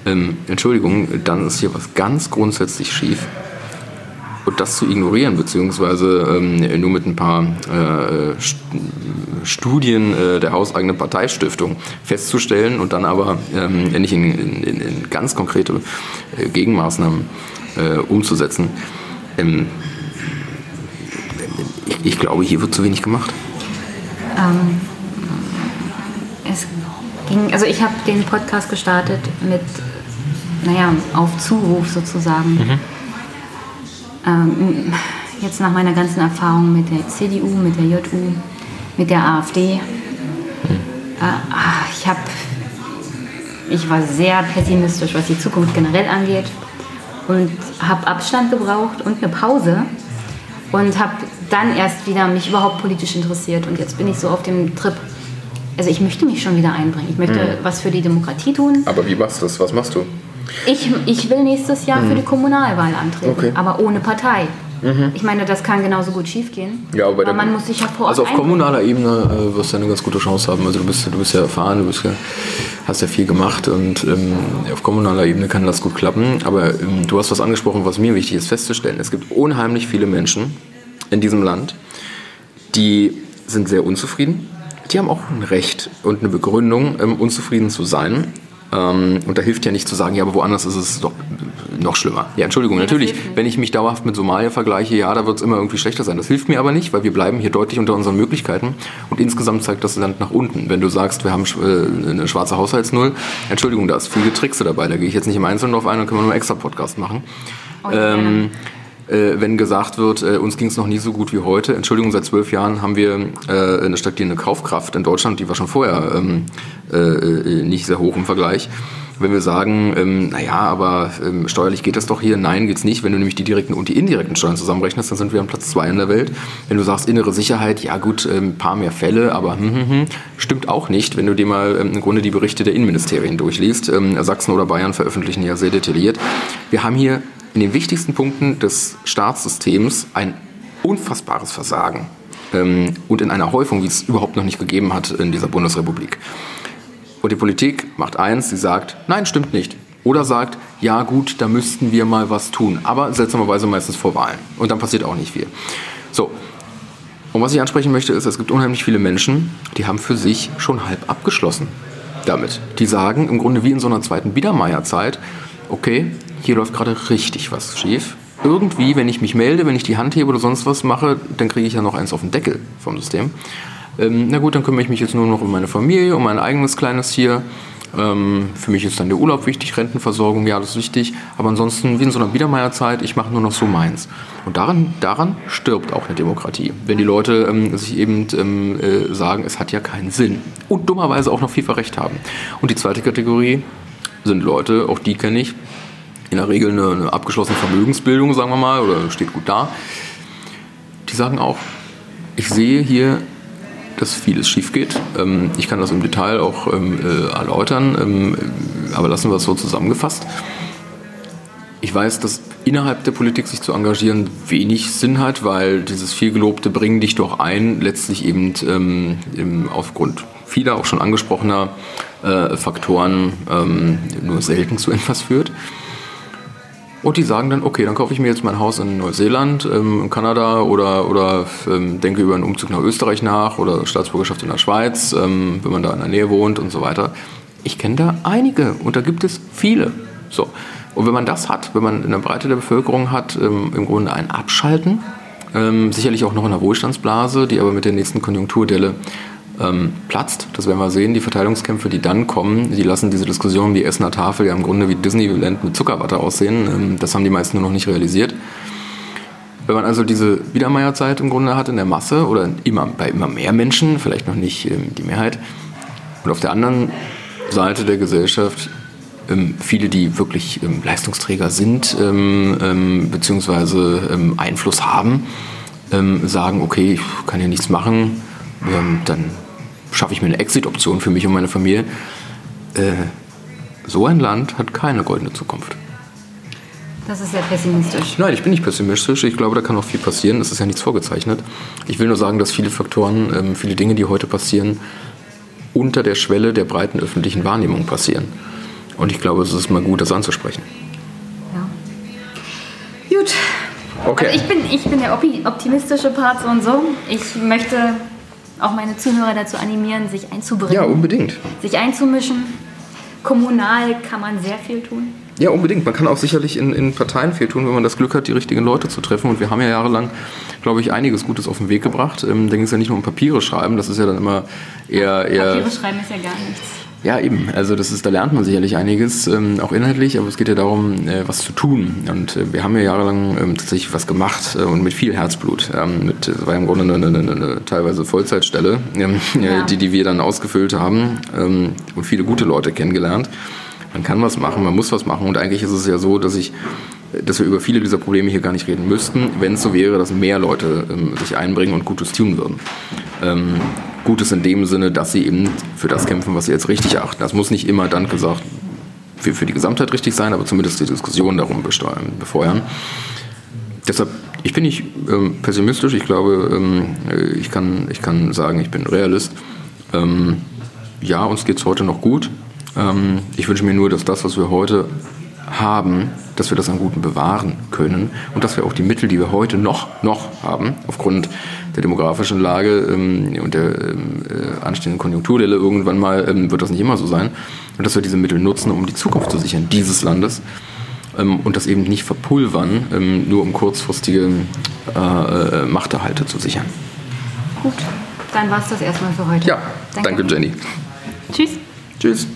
Speaker 2: Ähm, Entschuldigung, dann ist hier was ganz grundsätzlich schief. Und das zu ignorieren, beziehungsweise ähm, nur mit ein paar äh, Studien äh, der hauseigenen Parteistiftung festzustellen und dann aber ähm, nicht in, in, in, ganz konkrete äh, Gegenmaßnahmen äh, umzusetzen. Ähm, ich, ich, glaube, hier wird zu wenig gemacht. Ähm,
Speaker 1: es ging, also ich habe den Podcast gestartet mit, naja, auf Zuruf sozusagen. Mhm. Ähm, jetzt nach meiner ganzen Erfahrung mit der CDU, mit der JU, mit der AfD. Mhm. Äh, ich habe, ich war sehr pessimistisch, was die Zukunft generell angeht und habe Abstand gebraucht und eine Pause und habe dann erst wieder mich überhaupt politisch interessiert und jetzt bin ich so auf dem Trip. Also ich möchte mich schon wieder einbringen. Ich möchte mhm. was für die Demokratie tun.
Speaker 2: Aber wie machst du das? Was machst du?
Speaker 1: Ich, ich will nächstes Jahr mhm. für die Kommunalwahl antreten, okay. aber ohne Partei. Mhm. Ich meine, das kann genauso gut schiefgehen.
Speaker 2: Ja, aber, aber man muss sich ja vor Also auf kommunaler Ebene äh, wirst du eine ganz gute Chance haben. Also du bist, du bist ja erfahren, du bist ja, hast ja viel gemacht und ähm, auf kommunaler Ebene kann das gut klappen. Aber ähm, du hast was angesprochen, was mir wichtig ist festzustellen. Es gibt unheimlich viele Menschen in diesem Land, die sind sehr unzufrieden. Die haben auch ein Recht und eine Begründung, ähm, unzufrieden zu sein. Ähm, und da hilft ja nicht zu sagen, ja, aber woanders ist es doch noch schlimmer. Ja, Entschuldigung, natürlich, wenn ich mich dauerhaft mit Somalia vergleiche, ja, da wird es immer irgendwie schlechter sein. Das hilft mir aber nicht, weil wir bleiben hier deutlich unter unseren Möglichkeiten und insgesamt zeigt das Land nach unten. Wenn du sagst, wir haben äh, eine schwarze Haushaltsnull, Entschuldigung, da ist viel Getrickse dabei, da gehe ich jetzt nicht im Einzelnen drauf ein, dann können wir nur einen extra Podcast machen. Oh, ähm, äh, wenn gesagt wird, äh, uns ging es noch nie so gut wie heute. Entschuldigung, seit zwölf Jahren haben wir äh, eine stagnierende Kaufkraft in Deutschland, die war schon vorher ähm, äh, äh, nicht sehr hoch im Vergleich. Wenn wir sagen, ähm, naja, aber ähm, steuerlich geht das doch hier, nein, geht's nicht. Wenn du nämlich die direkten und die indirekten Steuern zusammenrechnest, dann sind wir an Platz zwei in der Welt. Wenn du sagst innere Sicherheit, ja gut, ein ähm, paar mehr Fälle, aber hm, hm, hm, stimmt auch nicht, wenn du dir mal ähm, im Grunde die Berichte der Innenministerien durchliest. Ähm, Sachsen oder Bayern veröffentlichen ja sehr detailliert. Wir haben hier in den wichtigsten Punkten des Staatssystems ein unfassbares Versagen ähm, und in einer Häufung, wie es überhaupt noch nicht gegeben hat in dieser Bundesrepublik. Und die Politik macht eins, sie sagt, nein, stimmt nicht. Oder sagt, ja gut, da müssten wir mal was tun. Aber seltsamerweise meistens vor Wahlen. Und dann passiert auch nicht viel. So. Und was ich ansprechen möchte, ist, es gibt unheimlich viele Menschen, die haben für sich schon halb abgeschlossen damit. Die sagen im Grunde wie in so einer zweiten Biedermeierzeit, okay, hier läuft gerade richtig was schief. Irgendwie, wenn ich mich melde, wenn ich die Hand hebe oder sonst was mache, dann kriege ich ja noch eins auf den Deckel vom System. Ähm, na gut, dann kümmere ich mich jetzt nur noch um meine Familie, um mein eigenes kleines hier. Ähm, für mich ist dann der Urlaub wichtig, Rentenversorgung, ja, das ist wichtig. Aber ansonsten, wie in so einer Biedermeierzeit, ich mache nur noch so meins. Und daran, daran stirbt auch eine Demokratie. Wenn die Leute ähm, sich eben ähm, äh, sagen, es hat ja keinen Sinn. Und dummerweise auch noch vielfach recht haben. Und die zweite Kategorie sind Leute, auch die kenne ich, in der Regel eine, eine abgeschlossene Vermögensbildung, sagen wir mal, oder steht gut da. Die sagen auch, ich sehe hier, dass vieles schief geht. Ähm, ich kann das im Detail auch ähm, äh, erläutern, ähm, aber lassen wir es so zusammengefasst. Ich weiß, dass innerhalb der Politik sich zu engagieren wenig Sinn hat, weil dieses vielgelobte Bringen dich doch ein letztlich eben aufgrund vieler auch schon angesprochener äh, Faktoren nur selten zu etwas führt. Und die sagen dann, okay, dann kaufe ich mir jetzt mein Haus in Neuseeland, ähm, in Kanada oder, oder ähm, denke über einen Umzug nach Österreich nach oder Staatsbürgerschaft in der Schweiz, ähm, wenn man da in der Nähe wohnt und so weiter. Ich kenne da einige und da gibt es viele. So. Und wenn man das hat, wenn man in der Breite der Bevölkerung hat, ähm, im Grunde ein Abschalten, ähm, sicherlich auch noch in einer Wohlstandsblase, die aber mit der nächsten Konjunkturdelle ähm, platzt. Das werden wir sehen. Die Verteilungskämpfe, die dann kommen, die lassen diese Diskussion um die Essener Tafel ja im Grunde wie Disneyland mit Zuckerwatte aussehen. Ähm, das haben die meisten nur noch nicht realisiert. Wenn man also diese Biedermeierzeit im Grunde hat in der Masse oder immer, bei immer mehr Menschen, vielleicht noch nicht ähm, die Mehrheit, und auf der anderen Seite der Gesellschaft ähm, viele, die wirklich ähm, Leistungsträger sind, ähm, beziehungsweise Einfluss haben, sagen, okay, ich kann hier nichts machen, dann schaffe ich mir eine Exit-Option für mich und meine Familie. Äh, so ein Land hat keine goldene Zukunft.
Speaker 1: Das ist sehr pessimistisch.
Speaker 2: Nein, ich bin nicht pessimistisch. Ich glaube, da kann noch viel passieren. Es ist ja nichts vorgezeichnet. Ich will nur sagen, dass viele Faktoren, ähm, viele Dinge, die heute passieren, unter der Schwelle der breiten öffentlichen Wahrnehmung passieren. Und ich glaube, es ist mal gut, das anzusprechen.
Speaker 1: Ja. Gut. Okay. Also ich bin, ich bin der optimistische Part so und so. Ich möchte auch meine Zuhörer dazu animieren, sich einzubringen.
Speaker 2: Ja, unbedingt.
Speaker 1: Sich einzumischen. Kommunal kann man sehr viel tun.
Speaker 2: Ja, unbedingt. Man kann auch sicherlich in, in Parteien viel tun, wenn man das Glück hat, die richtigen Leute zu treffen. Und wir haben ja jahrelang, glaube ich, einiges Gutes auf den Weg gebracht. Ähm, da ging es ja nicht nur um Papiere schreiben, das ist ja dann immer eher... eher
Speaker 1: Papiere schreiben ist ja gar nichts.
Speaker 2: Ja, eben. Also das ist, da lernt man sicherlich einiges, ähm, auch inhaltlich, aber es geht ja darum, äh, was zu tun. Und äh, wir haben ja jahrelang ähm, tatsächlich was gemacht äh, und mit viel Herzblut. Ähm, mit, das war im Grunde eine, eine, eine teilweise Vollzeitstelle, ähm, ja. die, die wir dann ausgefüllt haben ähm, und viele gute Leute kennengelernt. Man kann was machen, man muss was machen und eigentlich ist es ja so, dass ich dass wir über viele dieser Probleme hier gar nicht reden müssten, wenn es so wäre, dass mehr Leute ähm, sich einbringen und Gutes tun würden. Ähm, Gutes in dem Sinne, dass sie eben für das kämpfen, was sie jetzt richtig erachten. Das muss nicht immer dann gesagt für, für die Gesamtheit richtig sein, aber zumindest die Diskussion darum besteuern, befeuern. Deshalb, ich bin nicht ähm, pessimistisch, ich glaube, ähm, ich, kann, ich kann sagen, ich bin Realist. Ähm, ja, uns geht es heute noch gut. Ähm, ich wünsche mir nur, dass das, was wir heute haben, dass wir das am Guten bewahren können und dass wir auch die Mittel, die wir heute noch, noch haben, aufgrund der demografischen Lage ähm, und der ähm, äh, anstehenden Konjunkturdelle irgendwann mal, ähm, wird das nicht immer so sein, und dass wir diese Mittel nutzen, um die Zukunft zu sichern dieses Landes ähm, und das eben nicht verpulvern, ähm, nur um kurzfristige äh, äh, Machterhalte zu sichern.
Speaker 1: Gut, dann war es das erstmal für heute.
Speaker 2: Ja, danke, danke Jenny.
Speaker 1: Tschüss.
Speaker 2: Tschüss.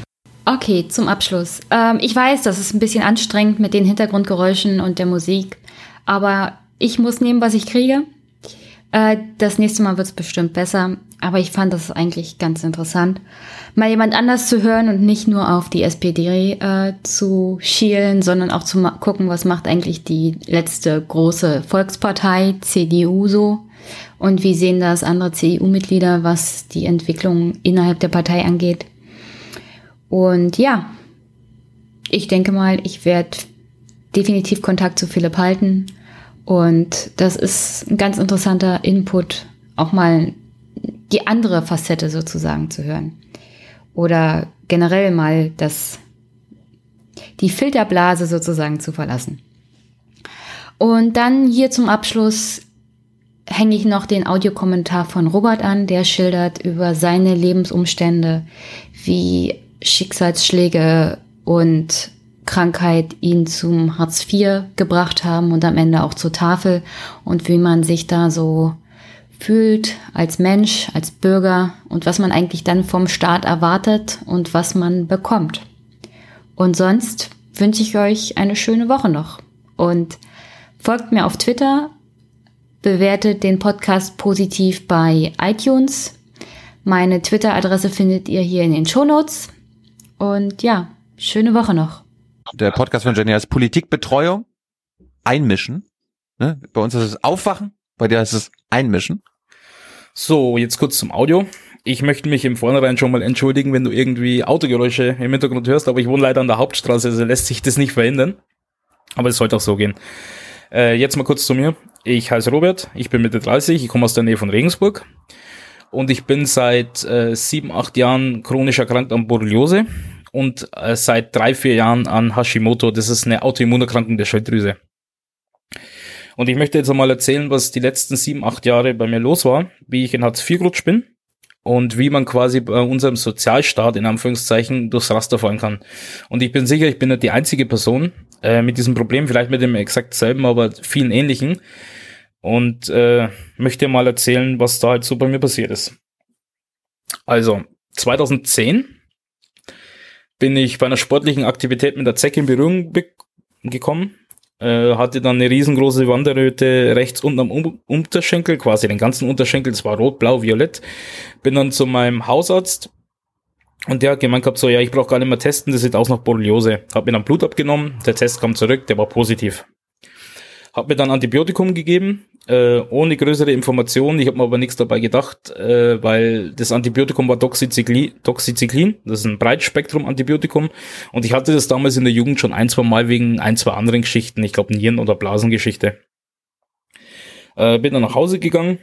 Speaker 1: Okay, zum Abschluss. Ähm, ich weiß, das ist ein bisschen anstrengend mit den Hintergrundgeräuschen und der Musik, aber ich muss nehmen, was ich kriege. Äh, das nächste Mal wird es bestimmt besser, aber ich fand das eigentlich ganz interessant, mal jemand anders zu hören und nicht nur auf die SPD äh, zu schielen, sondern auch zu gucken, was macht eigentlich die letzte große Volkspartei, CDU so. Und wie sehen das andere CDU-Mitglieder, was die Entwicklung innerhalb der Partei angeht? Und ja, ich denke mal, ich werde definitiv Kontakt zu Philipp halten. Und das ist ein ganz interessanter Input, auch mal die andere Facette sozusagen zu hören. Oder generell mal das, die Filterblase sozusagen zu verlassen. Und dann hier zum Abschluss hänge ich noch den Audiokommentar von Robert an, der schildert über seine Lebensumstände, wie Schicksalsschläge und Krankheit ihn zum Hartz IV gebracht haben und am Ende auch zur Tafel und wie man sich da so fühlt als Mensch, als Bürger und was man eigentlich dann vom Staat erwartet und was man bekommt. Und sonst wünsche ich euch eine schöne Woche noch und folgt mir auf Twitter, bewertet den Podcast positiv bei iTunes. Meine Twitter-Adresse findet ihr hier in den Show Notes. Und ja, schöne Woche noch.
Speaker 3: Der Podcast von Jenny heißt Politikbetreuung, Einmischen. Ne? Bei uns ist es Aufwachen, bei dir heißt es Einmischen.
Speaker 4: So, jetzt kurz zum Audio. Ich möchte mich im Vornherein schon mal entschuldigen, wenn du irgendwie Autogeräusche im Hintergrund hörst, aber ich wohne leider an der Hauptstraße, also lässt sich das nicht verhindern. Aber es sollte auch so gehen. Äh, jetzt mal kurz zu mir. Ich heiße Robert, ich bin Mitte 30, ich komme aus der Nähe von Regensburg und ich bin seit äh, sieben, acht Jahren chronisch erkrankt an Borreliose und äh, seit drei, vier Jahren an Hashimoto. Das ist eine Autoimmunerkrankung der Schilddrüse. Und ich möchte jetzt einmal erzählen, was die letzten sieben, acht Jahre bei mir los war, wie ich in Hartz IV gerutscht bin und wie man quasi bei unserem Sozialstaat in Anführungszeichen durchs Raster fallen kann. Und ich bin sicher, ich bin nicht die einzige Person äh, mit diesem Problem, vielleicht mit dem exakt selben, aber vielen ähnlichen. Und äh, möchte mal erzählen, was da halt so bei mir passiert ist. Also, 2010 bin ich bei einer sportlichen Aktivität mit der Zecke in Berührung gekommen äh, hatte dann eine riesengroße Wanderröte rechts unten am um Unterschenkel, quasi den ganzen Unterschenkel, es war rot, blau, violett. Bin dann zu meinem Hausarzt und der hat gemeint gehabt, so, ja, ich brauche gar nicht mehr testen, das sieht aus nach Borreliose. Hab mir dann Blut abgenommen, der Test kam zurück, der war positiv. Hab mir dann Antibiotikum gegeben, äh, ohne größere Informationen. Ich habe mir aber nichts dabei gedacht, äh, weil das Antibiotikum war Doxycyclin, Doxycyclin. Das ist ein Breitspektrum-Antibiotikum. Und ich hatte das damals in der Jugend schon ein, zwei Mal wegen ein, zwei anderen Geschichten. Ich glaube Nieren- oder Blasengeschichte. Äh, bin dann nach Hause gegangen,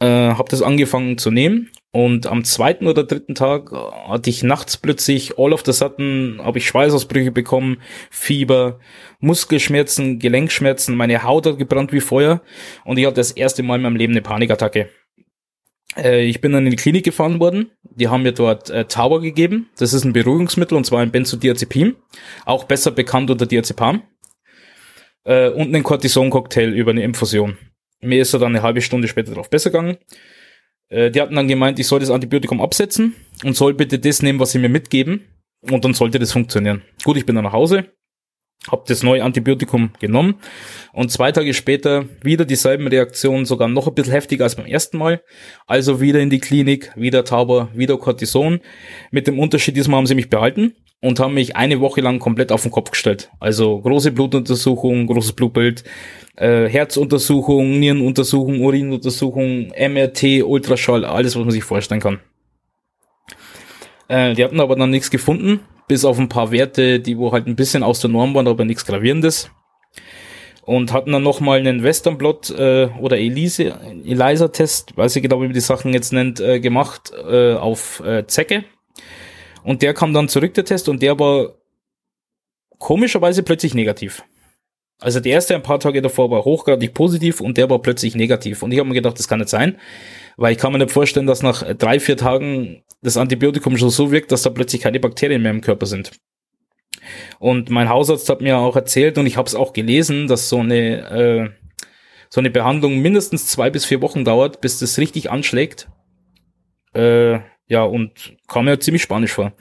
Speaker 4: äh, habe das angefangen zu nehmen und am zweiten oder dritten Tag hatte ich nachts plötzlich all of the sudden habe ich Schweißausbrüche bekommen, Fieber, Muskelschmerzen, Gelenkschmerzen, meine Haut hat gebrannt wie Feuer und ich hatte das erste Mal in meinem Leben eine Panikattacke. Äh, ich bin dann in die Klinik gefahren worden. Die haben mir dort äh, Tauber gegeben. Das ist ein Beruhigungsmittel und zwar ein Benzodiazepin, auch besser bekannt unter Diazepam. Äh, und einen Cortison-Cocktail über eine Infusion. Mir ist er dann eine halbe Stunde später drauf besser gegangen. Äh, die hatten dann gemeint, ich soll das Antibiotikum absetzen und soll bitte das nehmen, was sie mir mitgeben. Und dann sollte das funktionieren. Gut, ich bin dann nach Hause, habe das neue Antibiotikum genommen und zwei Tage später wieder dieselben Reaktionen, sogar noch ein bisschen heftiger als beim ersten Mal. Also wieder in die Klinik, wieder Tauber, wieder Cortison. Mit dem Unterschied, diesmal haben sie mich behalten und haben mich eine Woche lang komplett auf den Kopf gestellt. Also große Blutuntersuchung, großes Blutbild, äh, Herzuntersuchung, Nierenuntersuchung, Urinuntersuchung, MRT, Ultraschall, alles, was man sich vorstellen kann. Äh, die hatten aber dann nichts gefunden, bis auf ein paar Werte, die wo halt ein bisschen aus der Norm waren, aber nichts Gravierendes. Und hatten dann nochmal einen Western Blot äh, oder Elise, ELISA-Test, weiß ich genau, wie man die Sachen jetzt nennt, äh, gemacht äh, auf äh, Zecke. Und der kam dann zurück, der Test, und der war komischerweise plötzlich negativ. Also der erste ein paar Tage davor war hochgradig positiv und der war plötzlich negativ. Und ich habe mir gedacht, das kann nicht sein, weil ich kann mir nicht vorstellen, dass nach drei, vier Tagen das Antibiotikum schon so wirkt, dass da plötzlich keine Bakterien mehr im Körper sind. Und mein Hausarzt hat mir auch erzählt und ich habe es auch gelesen, dass so eine äh, so eine Behandlung mindestens zwei bis vier Wochen dauert, bis das richtig anschlägt. Äh, ja, und kam mir ziemlich spanisch vor.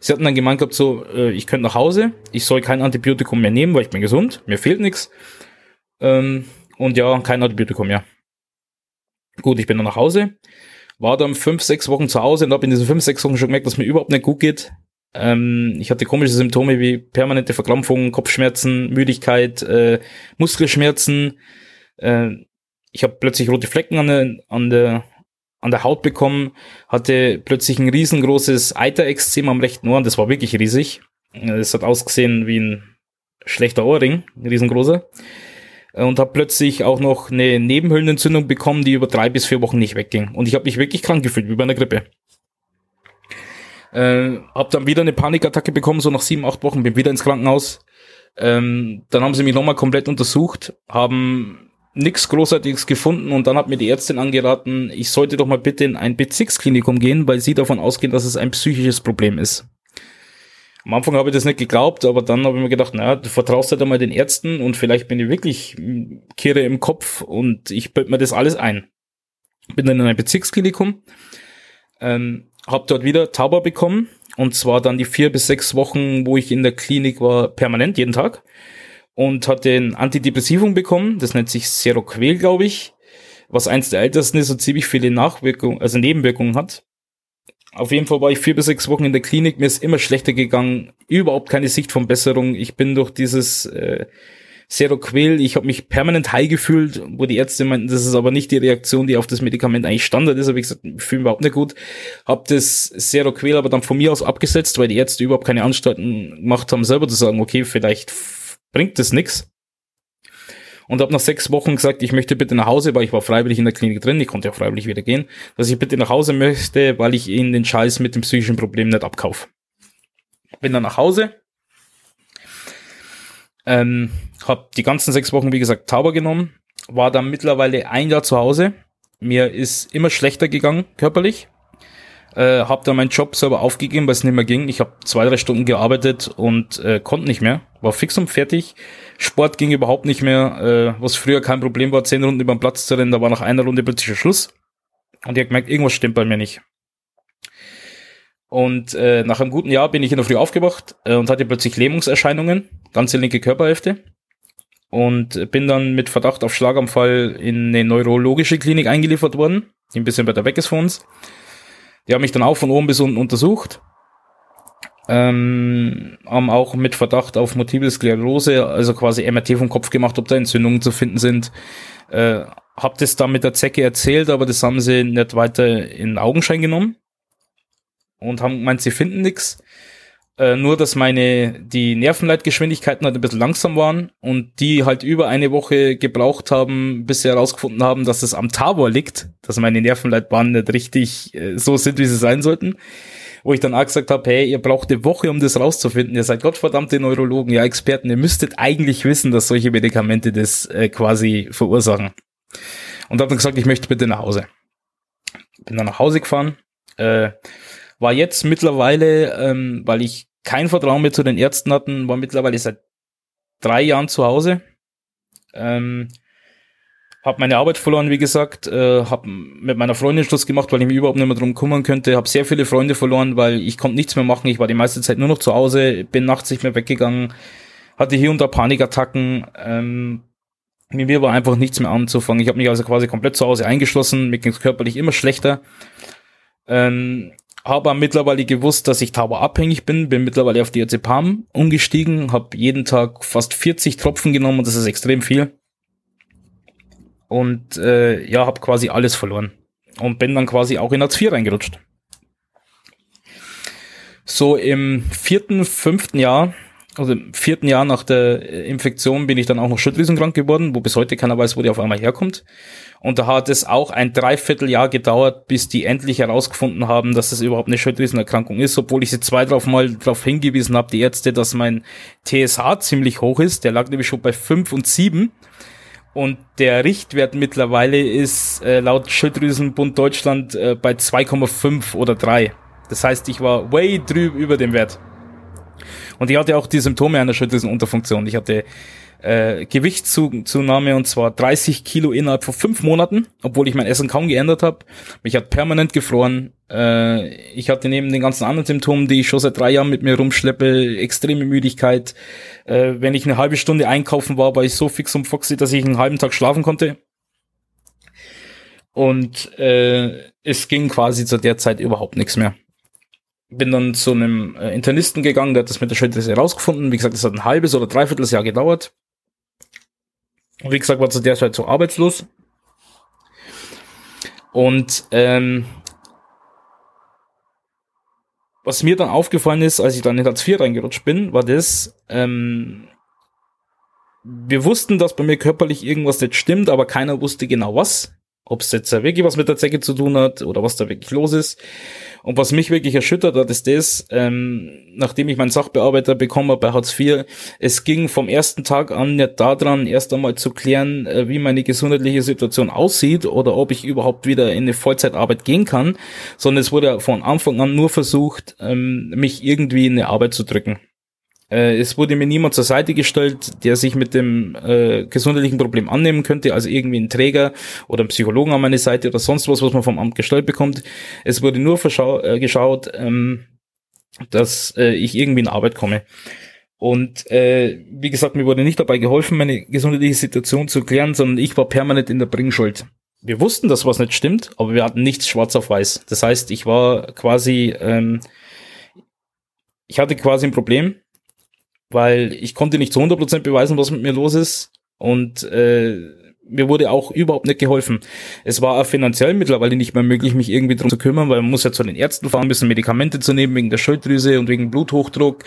Speaker 4: Sie hatten dann gemeint gehabt, so, äh, ich könnte nach Hause, ich soll kein Antibiotikum mehr nehmen, weil ich bin gesund, mir fehlt nichts. Ähm, und ja, kein Antibiotikum mehr. Gut, ich bin dann nach Hause, war dann fünf, sechs Wochen zu Hause und habe in diesen fünf, sechs Wochen schon gemerkt, dass mir überhaupt nicht gut geht. Ähm, ich hatte komische Symptome wie permanente Verkrampfung, Kopfschmerzen, Müdigkeit, äh, Muskelschmerzen. Äh, ich habe plötzlich rote Flecken an der, an der an der Haut bekommen, hatte plötzlich ein riesengroßes Eiterexzem am rechten Ohr und das war wirklich riesig. Es hat ausgesehen wie ein schlechter Ohrring, ein riesengroßer. Und habe plötzlich auch noch eine Nebenhöhlenentzündung bekommen, die über drei bis vier Wochen nicht wegging. Und ich habe mich wirklich krank gefühlt, wie bei einer Grippe. Äh, hab dann wieder eine Panikattacke bekommen, so nach sieben, acht Wochen, bin wieder ins Krankenhaus. Ähm, dann haben sie mich nochmal komplett untersucht, haben nichts Großartiges gefunden und dann hat mir die Ärztin angeraten, ich sollte doch mal bitte in ein Bezirksklinikum gehen, weil sie davon ausgehen, dass es ein psychisches Problem ist. Am Anfang habe ich das nicht geglaubt, aber dann habe ich mir gedacht, naja, du vertraust halt einmal den Ärzten und vielleicht bin ich wirklich Kirre im Kopf und ich bild mir das alles ein. Bin dann in ein Bezirksklinikum, ähm, habe dort wieder Tauber bekommen und zwar dann die vier bis sechs Wochen, wo ich in der Klinik war, permanent jeden Tag und hat den Antidepressivum bekommen. Das nennt sich Seroquel, glaube ich, was eins der ältesten ist und ziemlich viele Nachwirkungen, also Nebenwirkungen hat. Auf jeden Fall war ich vier bis sechs Wochen in der Klinik. Mir ist immer schlechter gegangen. Überhaupt keine Sicht von Besserung. Ich bin durch dieses äh, Seroquel, ich habe mich permanent high gefühlt, wo die Ärzte meinten, das ist aber nicht die Reaktion, die auf das Medikament eigentlich Standard ist. Aber ich gesagt, ich fühle mich überhaupt nicht gut. Hab das Seroquel aber dann von mir aus abgesetzt, weil die Ärzte überhaupt keine Anstalten gemacht haben, selber zu sagen, okay, vielleicht bringt das nix. und habe nach sechs Wochen gesagt, ich möchte bitte nach Hause, weil ich war freiwillig in der Klinik drin, ich konnte ja freiwillig wieder gehen, dass ich bitte nach Hause möchte, weil ich ihnen den Scheiß mit dem psychischen Problem nicht abkaufe. Bin dann nach Hause, ähm, habe die ganzen sechs Wochen, wie gesagt, Tauber genommen, war dann mittlerweile ein Jahr zu Hause. Mir ist immer schlechter gegangen, körperlich. Äh, habe dann meinen Job selber aufgegeben, weil es nicht mehr ging. Ich habe zwei, drei Stunden gearbeitet und äh, konnte nicht mehr. War fix und fertig. Sport ging überhaupt nicht mehr. Äh, was früher kein Problem war, zehn Runden über den Platz zu rennen, da war nach einer Runde plötzlich Schluss. Und ich habe gemerkt, irgendwas stimmt bei mir nicht. Und äh, nach einem guten Jahr bin ich in der Früh aufgewacht äh, und hatte plötzlich Lähmungserscheinungen, ganze linke Körperhälfte. Und bin dann mit Verdacht auf Schlaganfall in eine neurologische Klinik eingeliefert worden, die ein bisschen weiter weg ist von uns. Die haben mich dann auch von oben bis unten untersucht. Ähm, haben auch mit Verdacht auf Multiple Sklerose, also quasi MRT vom Kopf gemacht, ob da Entzündungen zu finden sind. Äh, hab das dann mit der Zecke erzählt, aber das haben sie nicht weiter in Augenschein genommen und haben gemeint, sie finden nichts. Äh, nur, dass meine, die Nervenleitgeschwindigkeiten halt ein bisschen langsam waren und die halt über eine Woche gebraucht haben, bis sie herausgefunden haben, dass es am Tabor liegt, dass meine Nervenleitbahnen nicht richtig äh, so sind, wie sie sein sollten. Wo ich dann auch gesagt habe, hey, ihr braucht eine Woche, um das rauszufinden. Ihr seid gottverdammte Neurologen, ja Experten, ihr müsstet eigentlich wissen, dass solche Medikamente das äh, quasi verursachen. Und habe dann gesagt, ich möchte bitte nach Hause. Bin dann nach Hause gefahren, äh, war jetzt mittlerweile, ähm, weil ich kein Vertrauen mehr zu den Ärzten hatten, war mittlerweile seit drei Jahren zu Hause. Ähm, hab meine Arbeit verloren, wie gesagt, äh, hab mit meiner Freundin Schluss gemacht, weil ich mich überhaupt nicht mehr drum kümmern könnte. Hab sehr viele Freunde verloren, weil ich konnte nichts mehr machen. Ich war die meiste Zeit nur noch zu Hause, bin nachts nicht mehr weggegangen, hatte hier und da Panikattacken. Ähm, mit mir war einfach nichts mehr anzufangen. Ich habe mich also quasi komplett zu Hause eingeschlossen, mir ging es körperlich immer schlechter. Ähm, habe mittlerweile gewusst, dass ich tauberabhängig bin, bin mittlerweile auf Diazepam umgestiegen, habe jeden Tag fast 40 Tropfen genommen und das ist extrem viel. Und äh, ja, habe quasi alles verloren und bin dann quasi auch in Hartz IV reingerutscht. So im vierten, fünften Jahr, also im vierten Jahr nach der Infektion bin ich dann auch noch schilddrüsenkrank geworden, wo bis heute keiner weiß, wo die auf einmal herkommt. Und da hat es auch ein Dreivierteljahr gedauert, bis die endlich herausgefunden haben, dass das überhaupt eine Schilddrüsenerkrankung ist, obwohl ich sie zwei drauf mal darauf hingewiesen habe, die Ärzte, dass mein TSH ziemlich hoch ist. Der lag nämlich schon bei fünf und sieben Und der Richtwert mittlerweile ist äh, laut Schilddrüsenbund Deutschland äh, bei 2,5 oder 3. Das heißt, ich war way drüber über dem Wert. Und ich hatte auch die Symptome einer Schilddrüsenunterfunktion. Ich hatte äh, Gewichtszunahme und zwar 30 Kilo innerhalb von fünf Monaten, obwohl ich mein Essen kaum geändert habe. Mich hat permanent gefroren. Äh, ich hatte neben den ganzen anderen Symptomen, die ich schon seit drei Jahren mit mir rumschleppe, extreme Müdigkeit. Äh, wenn ich eine halbe Stunde einkaufen war, war ich so fix und foxy, dass ich einen halben Tag schlafen konnte. Und äh, es ging quasi zu der Zeit überhaupt nichts mehr bin dann zu einem äh, Internisten gegangen, der hat das mit der Schilddrüse herausgefunden. Wie gesagt, das hat ein halbes oder dreiviertel Jahr gedauert. Und wie gesagt, war zu der Zeit so arbeitslos. Und ähm, was mir dann aufgefallen ist, als ich dann in Hartz IV reingerutscht bin, war das, ähm, wir wussten, dass bei mir körperlich irgendwas nicht stimmt, aber keiner wusste genau was. Ob es jetzt wirklich was mit der Zecke zu tun hat oder was da wirklich los ist. Und was mich wirklich erschüttert hat, ist das, ähm, nachdem ich meinen Sachbearbeiter bekommen habe bei Hartz IV, es ging vom ersten Tag an nicht daran, erst einmal zu klären, äh, wie meine gesundheitliche Situation aussieht oder ob ich überhaupt wieder in eine Vollzeitarbeit gehen kann, sondern es wurde von Anfang an nur versucht, ähm, mich irgendwie in eine Arbeit zu drücken. Äh, es wurde mir niemand zur Seite gestellt, der sich mit dem äh, gesundheitlichen Problem annehmen könnte, also irgendwie ein Träger oder ein Psychologen an meine Seite oder sonst was, was man vom Amt gestellt bekommt. Es wurde nur äh, geschaut, ähm, dass äh, ich irgendwie in Arbeit komme. Und äh, wie gesagt, mir wurde nicht dabei geholfen, meine gesundheitliche Situation zu klären, sondern ich war permanent in der Bringschuld. Wir wussten, dass was nicht stimmt, aber wir hatten nichts schwarz auf weiß. Das heißt, ich war quasi, ähm, ich hatte quasi ein Problem, weil ich konnte nicht zu 100% beweisen, was mit mir los ist und äh, mir wurde auch überhaupt nicht geholfen. Es war auch finanziell mittlerweile nicht mehr möglich, mich irgendwie drum zu kümmern, weil man muss ja zu den Ärzten fahren, müssen Medikamente zu nehmen wegen der Schilddrüse und wegen Bluthochdruck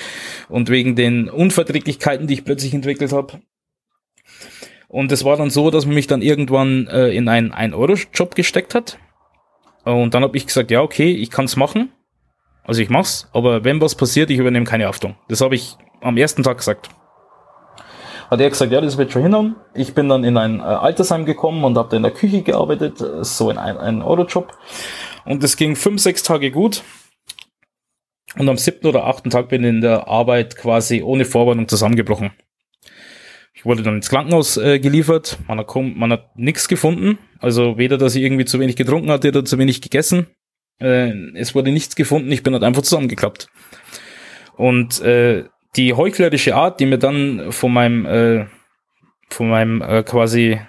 Speaker 4: und wegen den Unverträglichkeiten, die ich plötzlich entwickelt habe. Und es war dann so, dass man mich dann irgendwann äh, in einen 1-Euro-Job gesteckt hat. Und dann habe ich gesagt, ja, okay, ich kann's machen. Also ich mach's, aber wenn was passiert, ich übernehme keine Haftung. Das habe ich am ersten Tag gesagt. Hat er gesagt, ja, das wird schon hinhauen. Ich bin dann in ein äh, Altersheim gekommen und habe da in der Küche gearbeitet, äh, so in einem Euro-Job. Und es ging fünf, sechs Tage gut. Und am siebten oder achten Tag bin ich in der Arbeit quasi ohne Vorwarnung zusammengebrochen. Ich wurde dann ins Krankenhaus äh, geliefert. Man hat, man hat nichts gefunden. Also weder, dass ich irgendwie zu wenig getrunken hatte oder zu wenig gegessen. Äh, es wurde nichts gefunden. Ich bin halt einfach zusammengeklappt. Und äh, die heuchlerische Art, die mir dann von meinem, äh, von meinem äh, quasi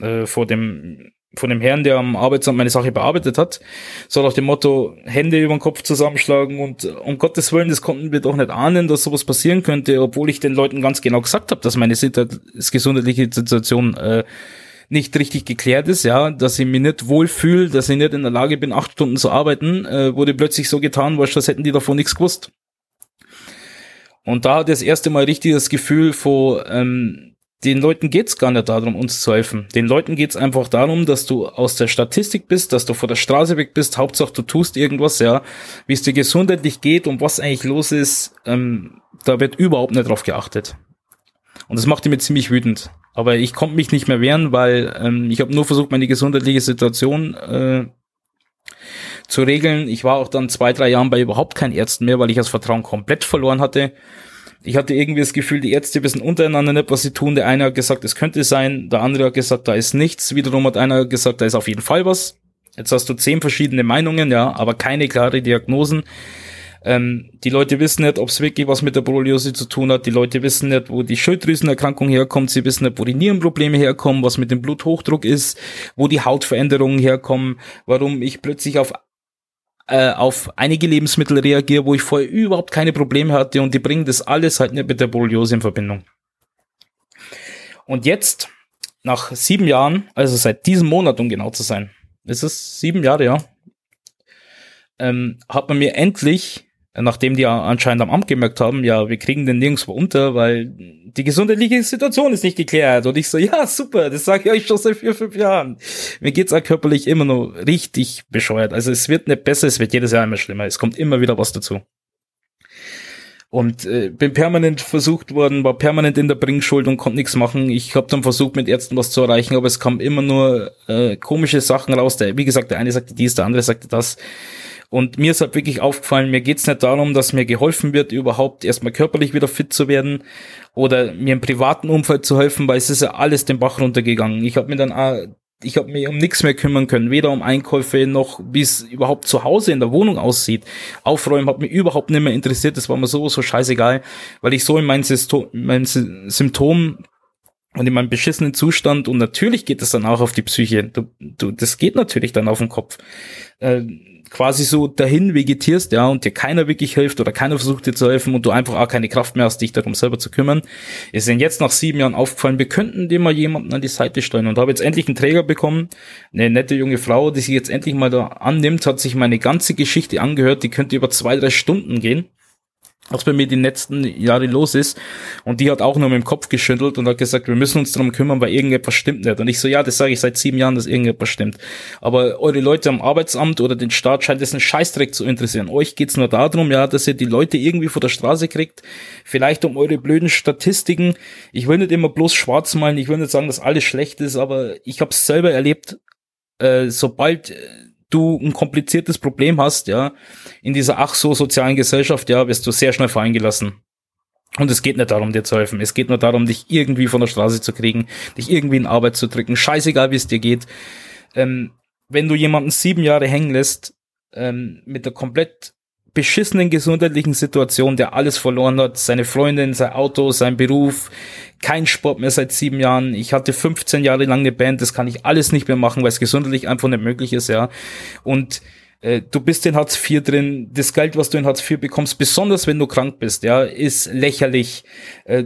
Speaker 4: äh, vor dem von dem Herrn, der am Arbeitsamt meine Sache bearbeitet hat, so nach dem Motto, Hände über den Kopf zusammenschlagen und um Gottes Willen, das konnten wir doch nicht ahnen, dass sowas passieren könnte, obwohl ich den Leuten ganz genau gesagt habe, dass meine gesundheitliche Situation äh, nicht richtig geklärt ist, ja, dass ich mich nicht wohlfühle, dass ich nicht in der Lage bin, acht Stunden zu arbeiten, äh, wurde plötzlich so getan, weil das hätten die davon nichts gewusst. Und da hat das erste Mal richtig das Gefühl von, ähm, den Leuten geht's gar nicht darum, uns zu helfen. Den Leuten geht's einfach darum, dass du aus der Statistik bist, dass du vor der Straße weg bist. Hauptsache, du tust irgendwas, ja. Wie es dir gesundheitlich geht und was eigentlich los ist, ähm, da wird überhaupt nicht drauf geachtet. Und das macht mich ziemlich wütend. Aber ich konnte mich nicht mehr wehren, weil ähm, ich habe nur versucht, meine gesundheitliche Situation äh, zu regeln. Ich war auch dann zwei, drei Jahren bei überhaupt keinen Ärzten mehr, weil ich das Vertrauen komplett verloren hatte ich hatte irgendwie das Gefühl, die Ärzte wissen untereinander nicht, was sie tun. Der eine hat gesagt, es könnte sein, der andere hat gesagt, da ist nichts. Wiederum hat einer gesagt, da ist auf jeden Fall was. Jetzt hast du zehn verschiedene Meinungen, ja, aber keine klare Diagnosen. Ähm, die Leute wissen nicht, ob es wirklich was mit der Borreliose zu tun hat. Die Leute wissen nicht, wo die Schilddrüsenerkrankung herkommt. Sie wissen nicht, wo die Nierenprobleme herkommen, was mit dem Bluthochdruck ist, wo die Hautveränderungen herkommen, warum ich plötzlich auf äh, auf einige Lebensmittel reagiere, wo ich vorher überhaupt keine Probleme hatte und die bringen das alles halt nicht mit der Borreliose in Verbindung. Und jetzt, nach sieben Jahren, also seit diesem Monat, um genau zu sein, ist es sieben Jahre, ja, ähm, hat man mir endlich nachdem die anscheinend am Amt gemerkt haben, ja, wir kriegen den nirgendwo unter, weil die gesundheitliche Situation ist nicht geklärt. Und ich so, ja, super, das sage ich euch schon seit vier, fünf Jahren. Mir geht's auch körperlich immer noch richtig bescheuert. Also es wird nicht besser, es wird jedes Jahr immer schlimmer. Es kommt immer wieder was dazu. Und äh, bin permanent versucht worden, war permanent in der Bringschuld und konnte nichts machen. Ich habe dann versucht, mit Ärzten was zu erreichen, aber es kam immer nur äh, komische Sachen raus. Der, wie gesagt, der eine sagte dies, der andere sagte das. Und mir ist halt wirklich aufgefallen, mir geht's nicht darum, dass mir geholfen wird, überhaupt erstmal körperlich wieder fit zu werden oder mir im privaten Umfeld zu helfen, weil es ist ja alles den Bach runtergegangen. Ich habe mir dann auch ich habe mich um nichts mehr kümmern können, weder um Einkäufe noch wie es überhaupt zu Hause in der Wohnung aussieht. Aufräumen hat mich überhaupt nicht mehr interessiert, das war mir sowieso scheißegal, weil ich so in meinen mein Symptom und in meinem beschissenen Zustand und natürlich geht das dann auch auf die Psyche. Du, du, das geht natürlich dann auf den Kopf. Äh, quasi so dahin vegetierst, ja, und dir keiner wirklich hilft oder keiner versucht dir zu helfen und du einfach auch keine Kraft mehr hast, dich darum selber zu kümmern, ist denn jetzt nach sieben Jahren aufgefallen, wir könnten dir mal jemanden an die Seite stellen. Und habe jetzt endlich einen Träger bekommen, eine nette junge Frau, die sich jetzt endlich mal da annimmt, hat sich meine ganze Geschichte angehört, die könnte über zwei, drei Stunden gehen was bei mir die letzten Jahre los ist. Und die hat auch nur mit dem Kopf geschüttelt und hat gesagt, wir müssen uns darum kümmern, weil irgendetwas stimmt nicht. Und ich so, ja, das sage ich seit sieben Jahren, dass irgendetwas stimmt. Aber eure Leute am Arbeitsamt oder den Staat scheint es einen Scheißdreck zu interessieren. Euch geht's nur darum, ja, dass ihr die Leute irgendwie vor der Straße kriegt. Vielleicht um eure blöden Statistiken. Ich will nicht immer bloß schwarz malen. Ich will nicht sagen, dass alles schlecht ist, aber ich habe es selber erlebt. Äh, sobald du ein kompliziertes Problem hast, ja, in dieser ach so sozialen Gesellschaft, ja, wirst du sehr schnell fallen gelassen. Und es geht nicht darum, dir zu helfen. Es geht nur darum, dich irgendwie von der Straße zu kriegen, dich irgendwie in Arbeit zu drücken. Scheißegal, wie es dir geht. Ähm, wenn du jemanden sieben Jahre hängen lässt, ähm, mit der komplett beschissenen gesundheitlichen Situation, der alles verloren hat, seine Freundin, sein Auto, sein Beruf, kein Sport mehr seit sieben Jahren. Ich hatte 15 Jahre lang eine Band, das kann ich alles nicht mehr machen, weil es gesundheitlich einfach nicht möglich ist, ja. Und äh, du bist in Hartz IV drin, das Geld, was du in Hartz IV bekommst, besonders wenn du krank bist, ja, ist lächerlich. Äh,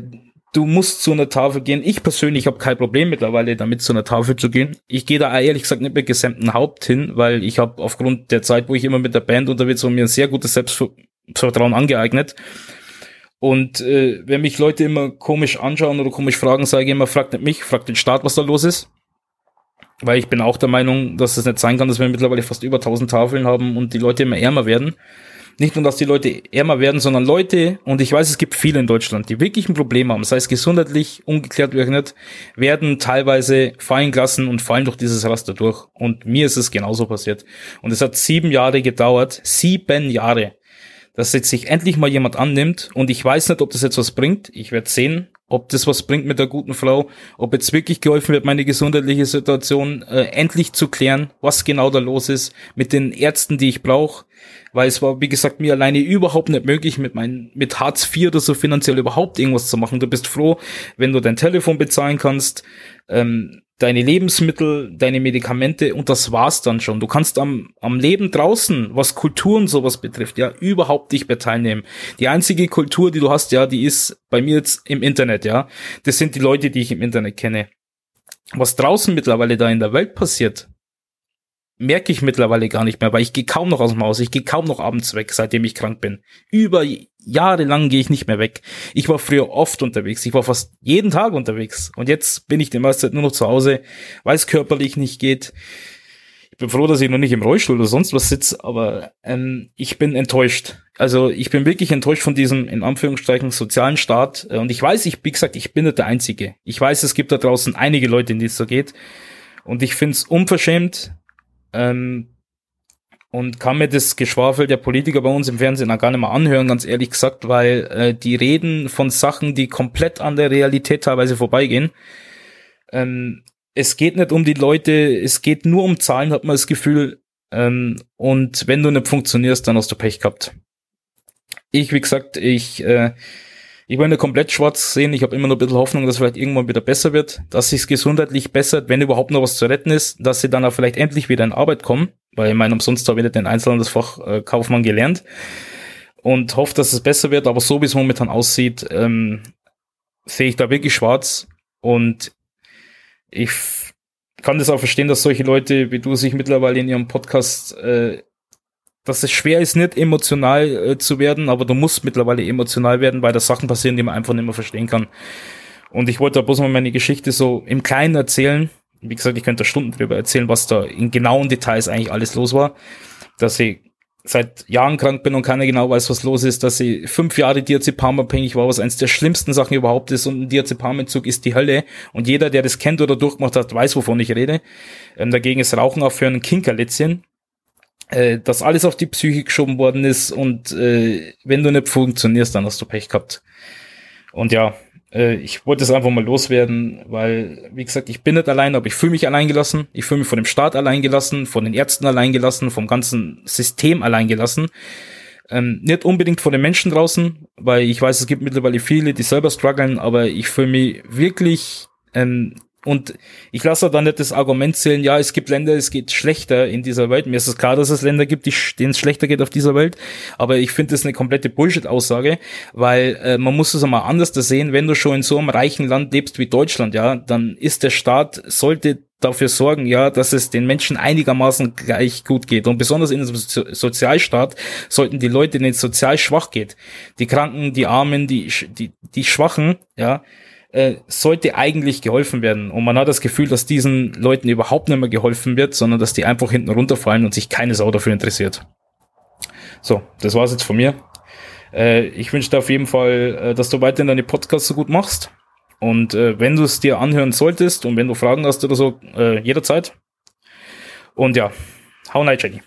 Speaker 4: du musst zu einer Tafel gehen. Ich persönlich habe kein Problem mittlerweile damit, zu einer Tafel zu gehen. Ich gehe da ehrlich gesagt nicht mit gesamten Haupt hin, weil ich habe aufgrund der Zeit, wo ich immer mit der Band unterwegs war, mir ein sehr gutes Selbstvertrauen angeeignet. Und äh, wenn mich Leute immer komisch anschauen oder komisch fragen, sage ich immer, fragt nicht mich, fragt den Staat, was da los ist. Weil ich bin auch der Meinung, dass es nicht sein kann, dass wir mittlerweile fast über 1000 Tafeln haben und die Leute immer ärmer werden. Nicht nur, dass die Leute ärmer werden, sondern Leute, und ich weiß, es gibt viele in Deutschland, die wirklich ein Problem haben, sei es gesundheitlich, ungeklärt oder nicht, werden teilweise fallen gelassen und fallen durch dieses Raster durch. Und mir ist es genauso passiert. Und es hat sieben Jahre gedauert, sieben Jahre, dass jetzt sich endlich mal jemand annimmt und ich weiß nicht, ob das jetzt was bringt. Ich werde sehen, ob das was bringt mit der guten Frau, ob jetzt wirklich geholfen wird, meine gesundheitliche Situation äh, endlich zu klären, was genau da los ist, mit den Ärzten, die ich brauche, weil es war, wie gesagt, mir alleine überhaupt nicht möglich, mit meinen, mit Hartz IV oder so finanziell überhaupt irgendwas zu machen. Du bist froh, wenn du dein Telefon bezahlen kannst, ähm, deine Lebensmittel, deine Medikamente und das war's dann schon. Du kannst am, am Leben draußen, was Kultur und sowas betrifft, ja, überhaupt nicht mehr teilnehmen. Die einzige Kultur, die du hast, ja, die ist bei mir jetzt im Internet, ja. Das sind die Leute, die ich im Internet kenne. Was draußen mittlerweile da in der Welt passiert, merke ich mittlerweile gar nicht mehr, weil ich gehe kaum noch aus dem Haus, ich gehe kaum noch abends weg, seitdem ich krank bin. Über Jahre lang gehe ich nicht mehr weg. Ich war früher oft unterwegs, ich war fast jeden Tag unterwegs und jetzt bin ich die meiste Zeit nur noch zu Hause, weil es körperlich nicht geht. Ich bin froh, dass ich noch nicht im Rollstuhl oder sonst was sitze, aber ähm, ich bin enttäuscht. Also ich bin wirklich enttäuscht von diesem, in Anführungszeichen, sozialen Staat. Und ich weiß, ich, wie gesagt, ich bin nicht der Einzige. Ich weiß, es gibt da draußen einige Leute, in die es so geht. Und ich finde es unverschämt, ähm, und kann mir das Geschwafel der Politiker bei uns im Fernsehen auch gar nicht mehr anhören, ganz ehrlich gesagt, weil äh, die reden von Sachen, die komplett an der Realität teilweise vorbeigehen. Ähm, es geht nicht um die Leute, es geht nur um Zahlen, hat man das Gefühl. Ähm, und wenn du nicht funktionierst, dann hast du Pech gehabt. Ich, wie gesagt, ich äh, ich wollte komplett schwarz sehen. Ich habe immer noch ein bisschen Hoffnung, dass es vielleicht irgendwann wieder besser wird, dass sich gesundheitlich bessert, wenn überhaupt noch was zu retten ist, dass sie dann auch vielleicht endlich wieder in Arbeit kommen, weil ich meine, umsonst habe ich nicht den Einzelhandelsfach äh, Kaufmann gelernt und hoffe, dass es besser wird, aber so wie es momentan aussieht, ähm, sehe ich da wirklich schwarz und ich kann das auch verstehen, dass solche Leute wie du sich mittlerweile in ihrem Podcast äh, dass es schwer ist, nicht emotional äh, zu werden, aber du musst mittlerweile emotional werden, weil da Sachen passieren, die man einfach nicht mehr verstehen kann. Und ich wollte da bloß mal meine Geschichte so im Kleinen erzählen. Wie gesagt, ich könnte Stunden drüber erzählen, was da in genauen Details eigentlich alles los war. Dass ich seit Jahren krank bin und keiner genau weiß, was los ist, dass ich fünf Jahre Diazepam-abhängig war, was eins der schlimmsten Sachen überhaupt ist und ein Diazepamentzug ist die Hölle und jeder, der das kennt oder durchgemacht hat, weiß, wovon ich rede. Ähm, dagegen ist Rauchen auch für einen Kinkerlitzchen äh, dass alles auf die Psyche geschoben worden ist und äh, wenn du nicht funktionierst, dann hast du Pech gehabt. Und ja, äh, ich wollte es einfach mal loswerden, weil, wie gesagt, ich bin nicht allein, aber ich fühle mich alleingelassen. Ich fühle mich von dem Staat alleingelassen, von den Ärzten alleingelassen, vom ganzen System alleingelassen. Ähm, nicht unbedingt von den Menschen draußen, weil ich weiß, es gibt mittlerweile viele, die selber strugglen, aber ich fühle mich wirklich ähm, und ich lasse da nicht das Argument zählen, ja, es gibt Länder, es geht schlechter in dieser Welt. Mir ist es klar, dass es Länder gibt, denen es schlechter geht auf dieser Welt. Aber ich finde das eine komplette Bullshit-Aussage, weil äh, man muss es einmal anders sehen. Wenn du schon in so einem reichen Land lebst wie Deutschland, ja, dann ist der Staat, sollte dafür sorgen, ja, dass es den Menschen einigermaßen gleich gut geht. Und besonders in einem so Sozialstaat sollten die Leute, denen es sozial schwach geht, die Kranken, die Armen, die, die, die Schwachen, ja, äh, sollte eigentlich geholfen werden. Und man hat das Gefühl, dass diesen Leuten überhaupt nicht mehr geholfen wird, sondern dass die einfach hinten runterfallen und sich keine Sau dafür interessiert. So, das war's jetzt von mir. Äh, ich wünsche dir auf jeden Fall, äh, dass du weiterhin deine Podcasts so gut machst. Und äh, wenn du es dir anhören solltest und wenn du Fragen hast oder so, äh, jederzeit. Und ja, hau rein, Jenny.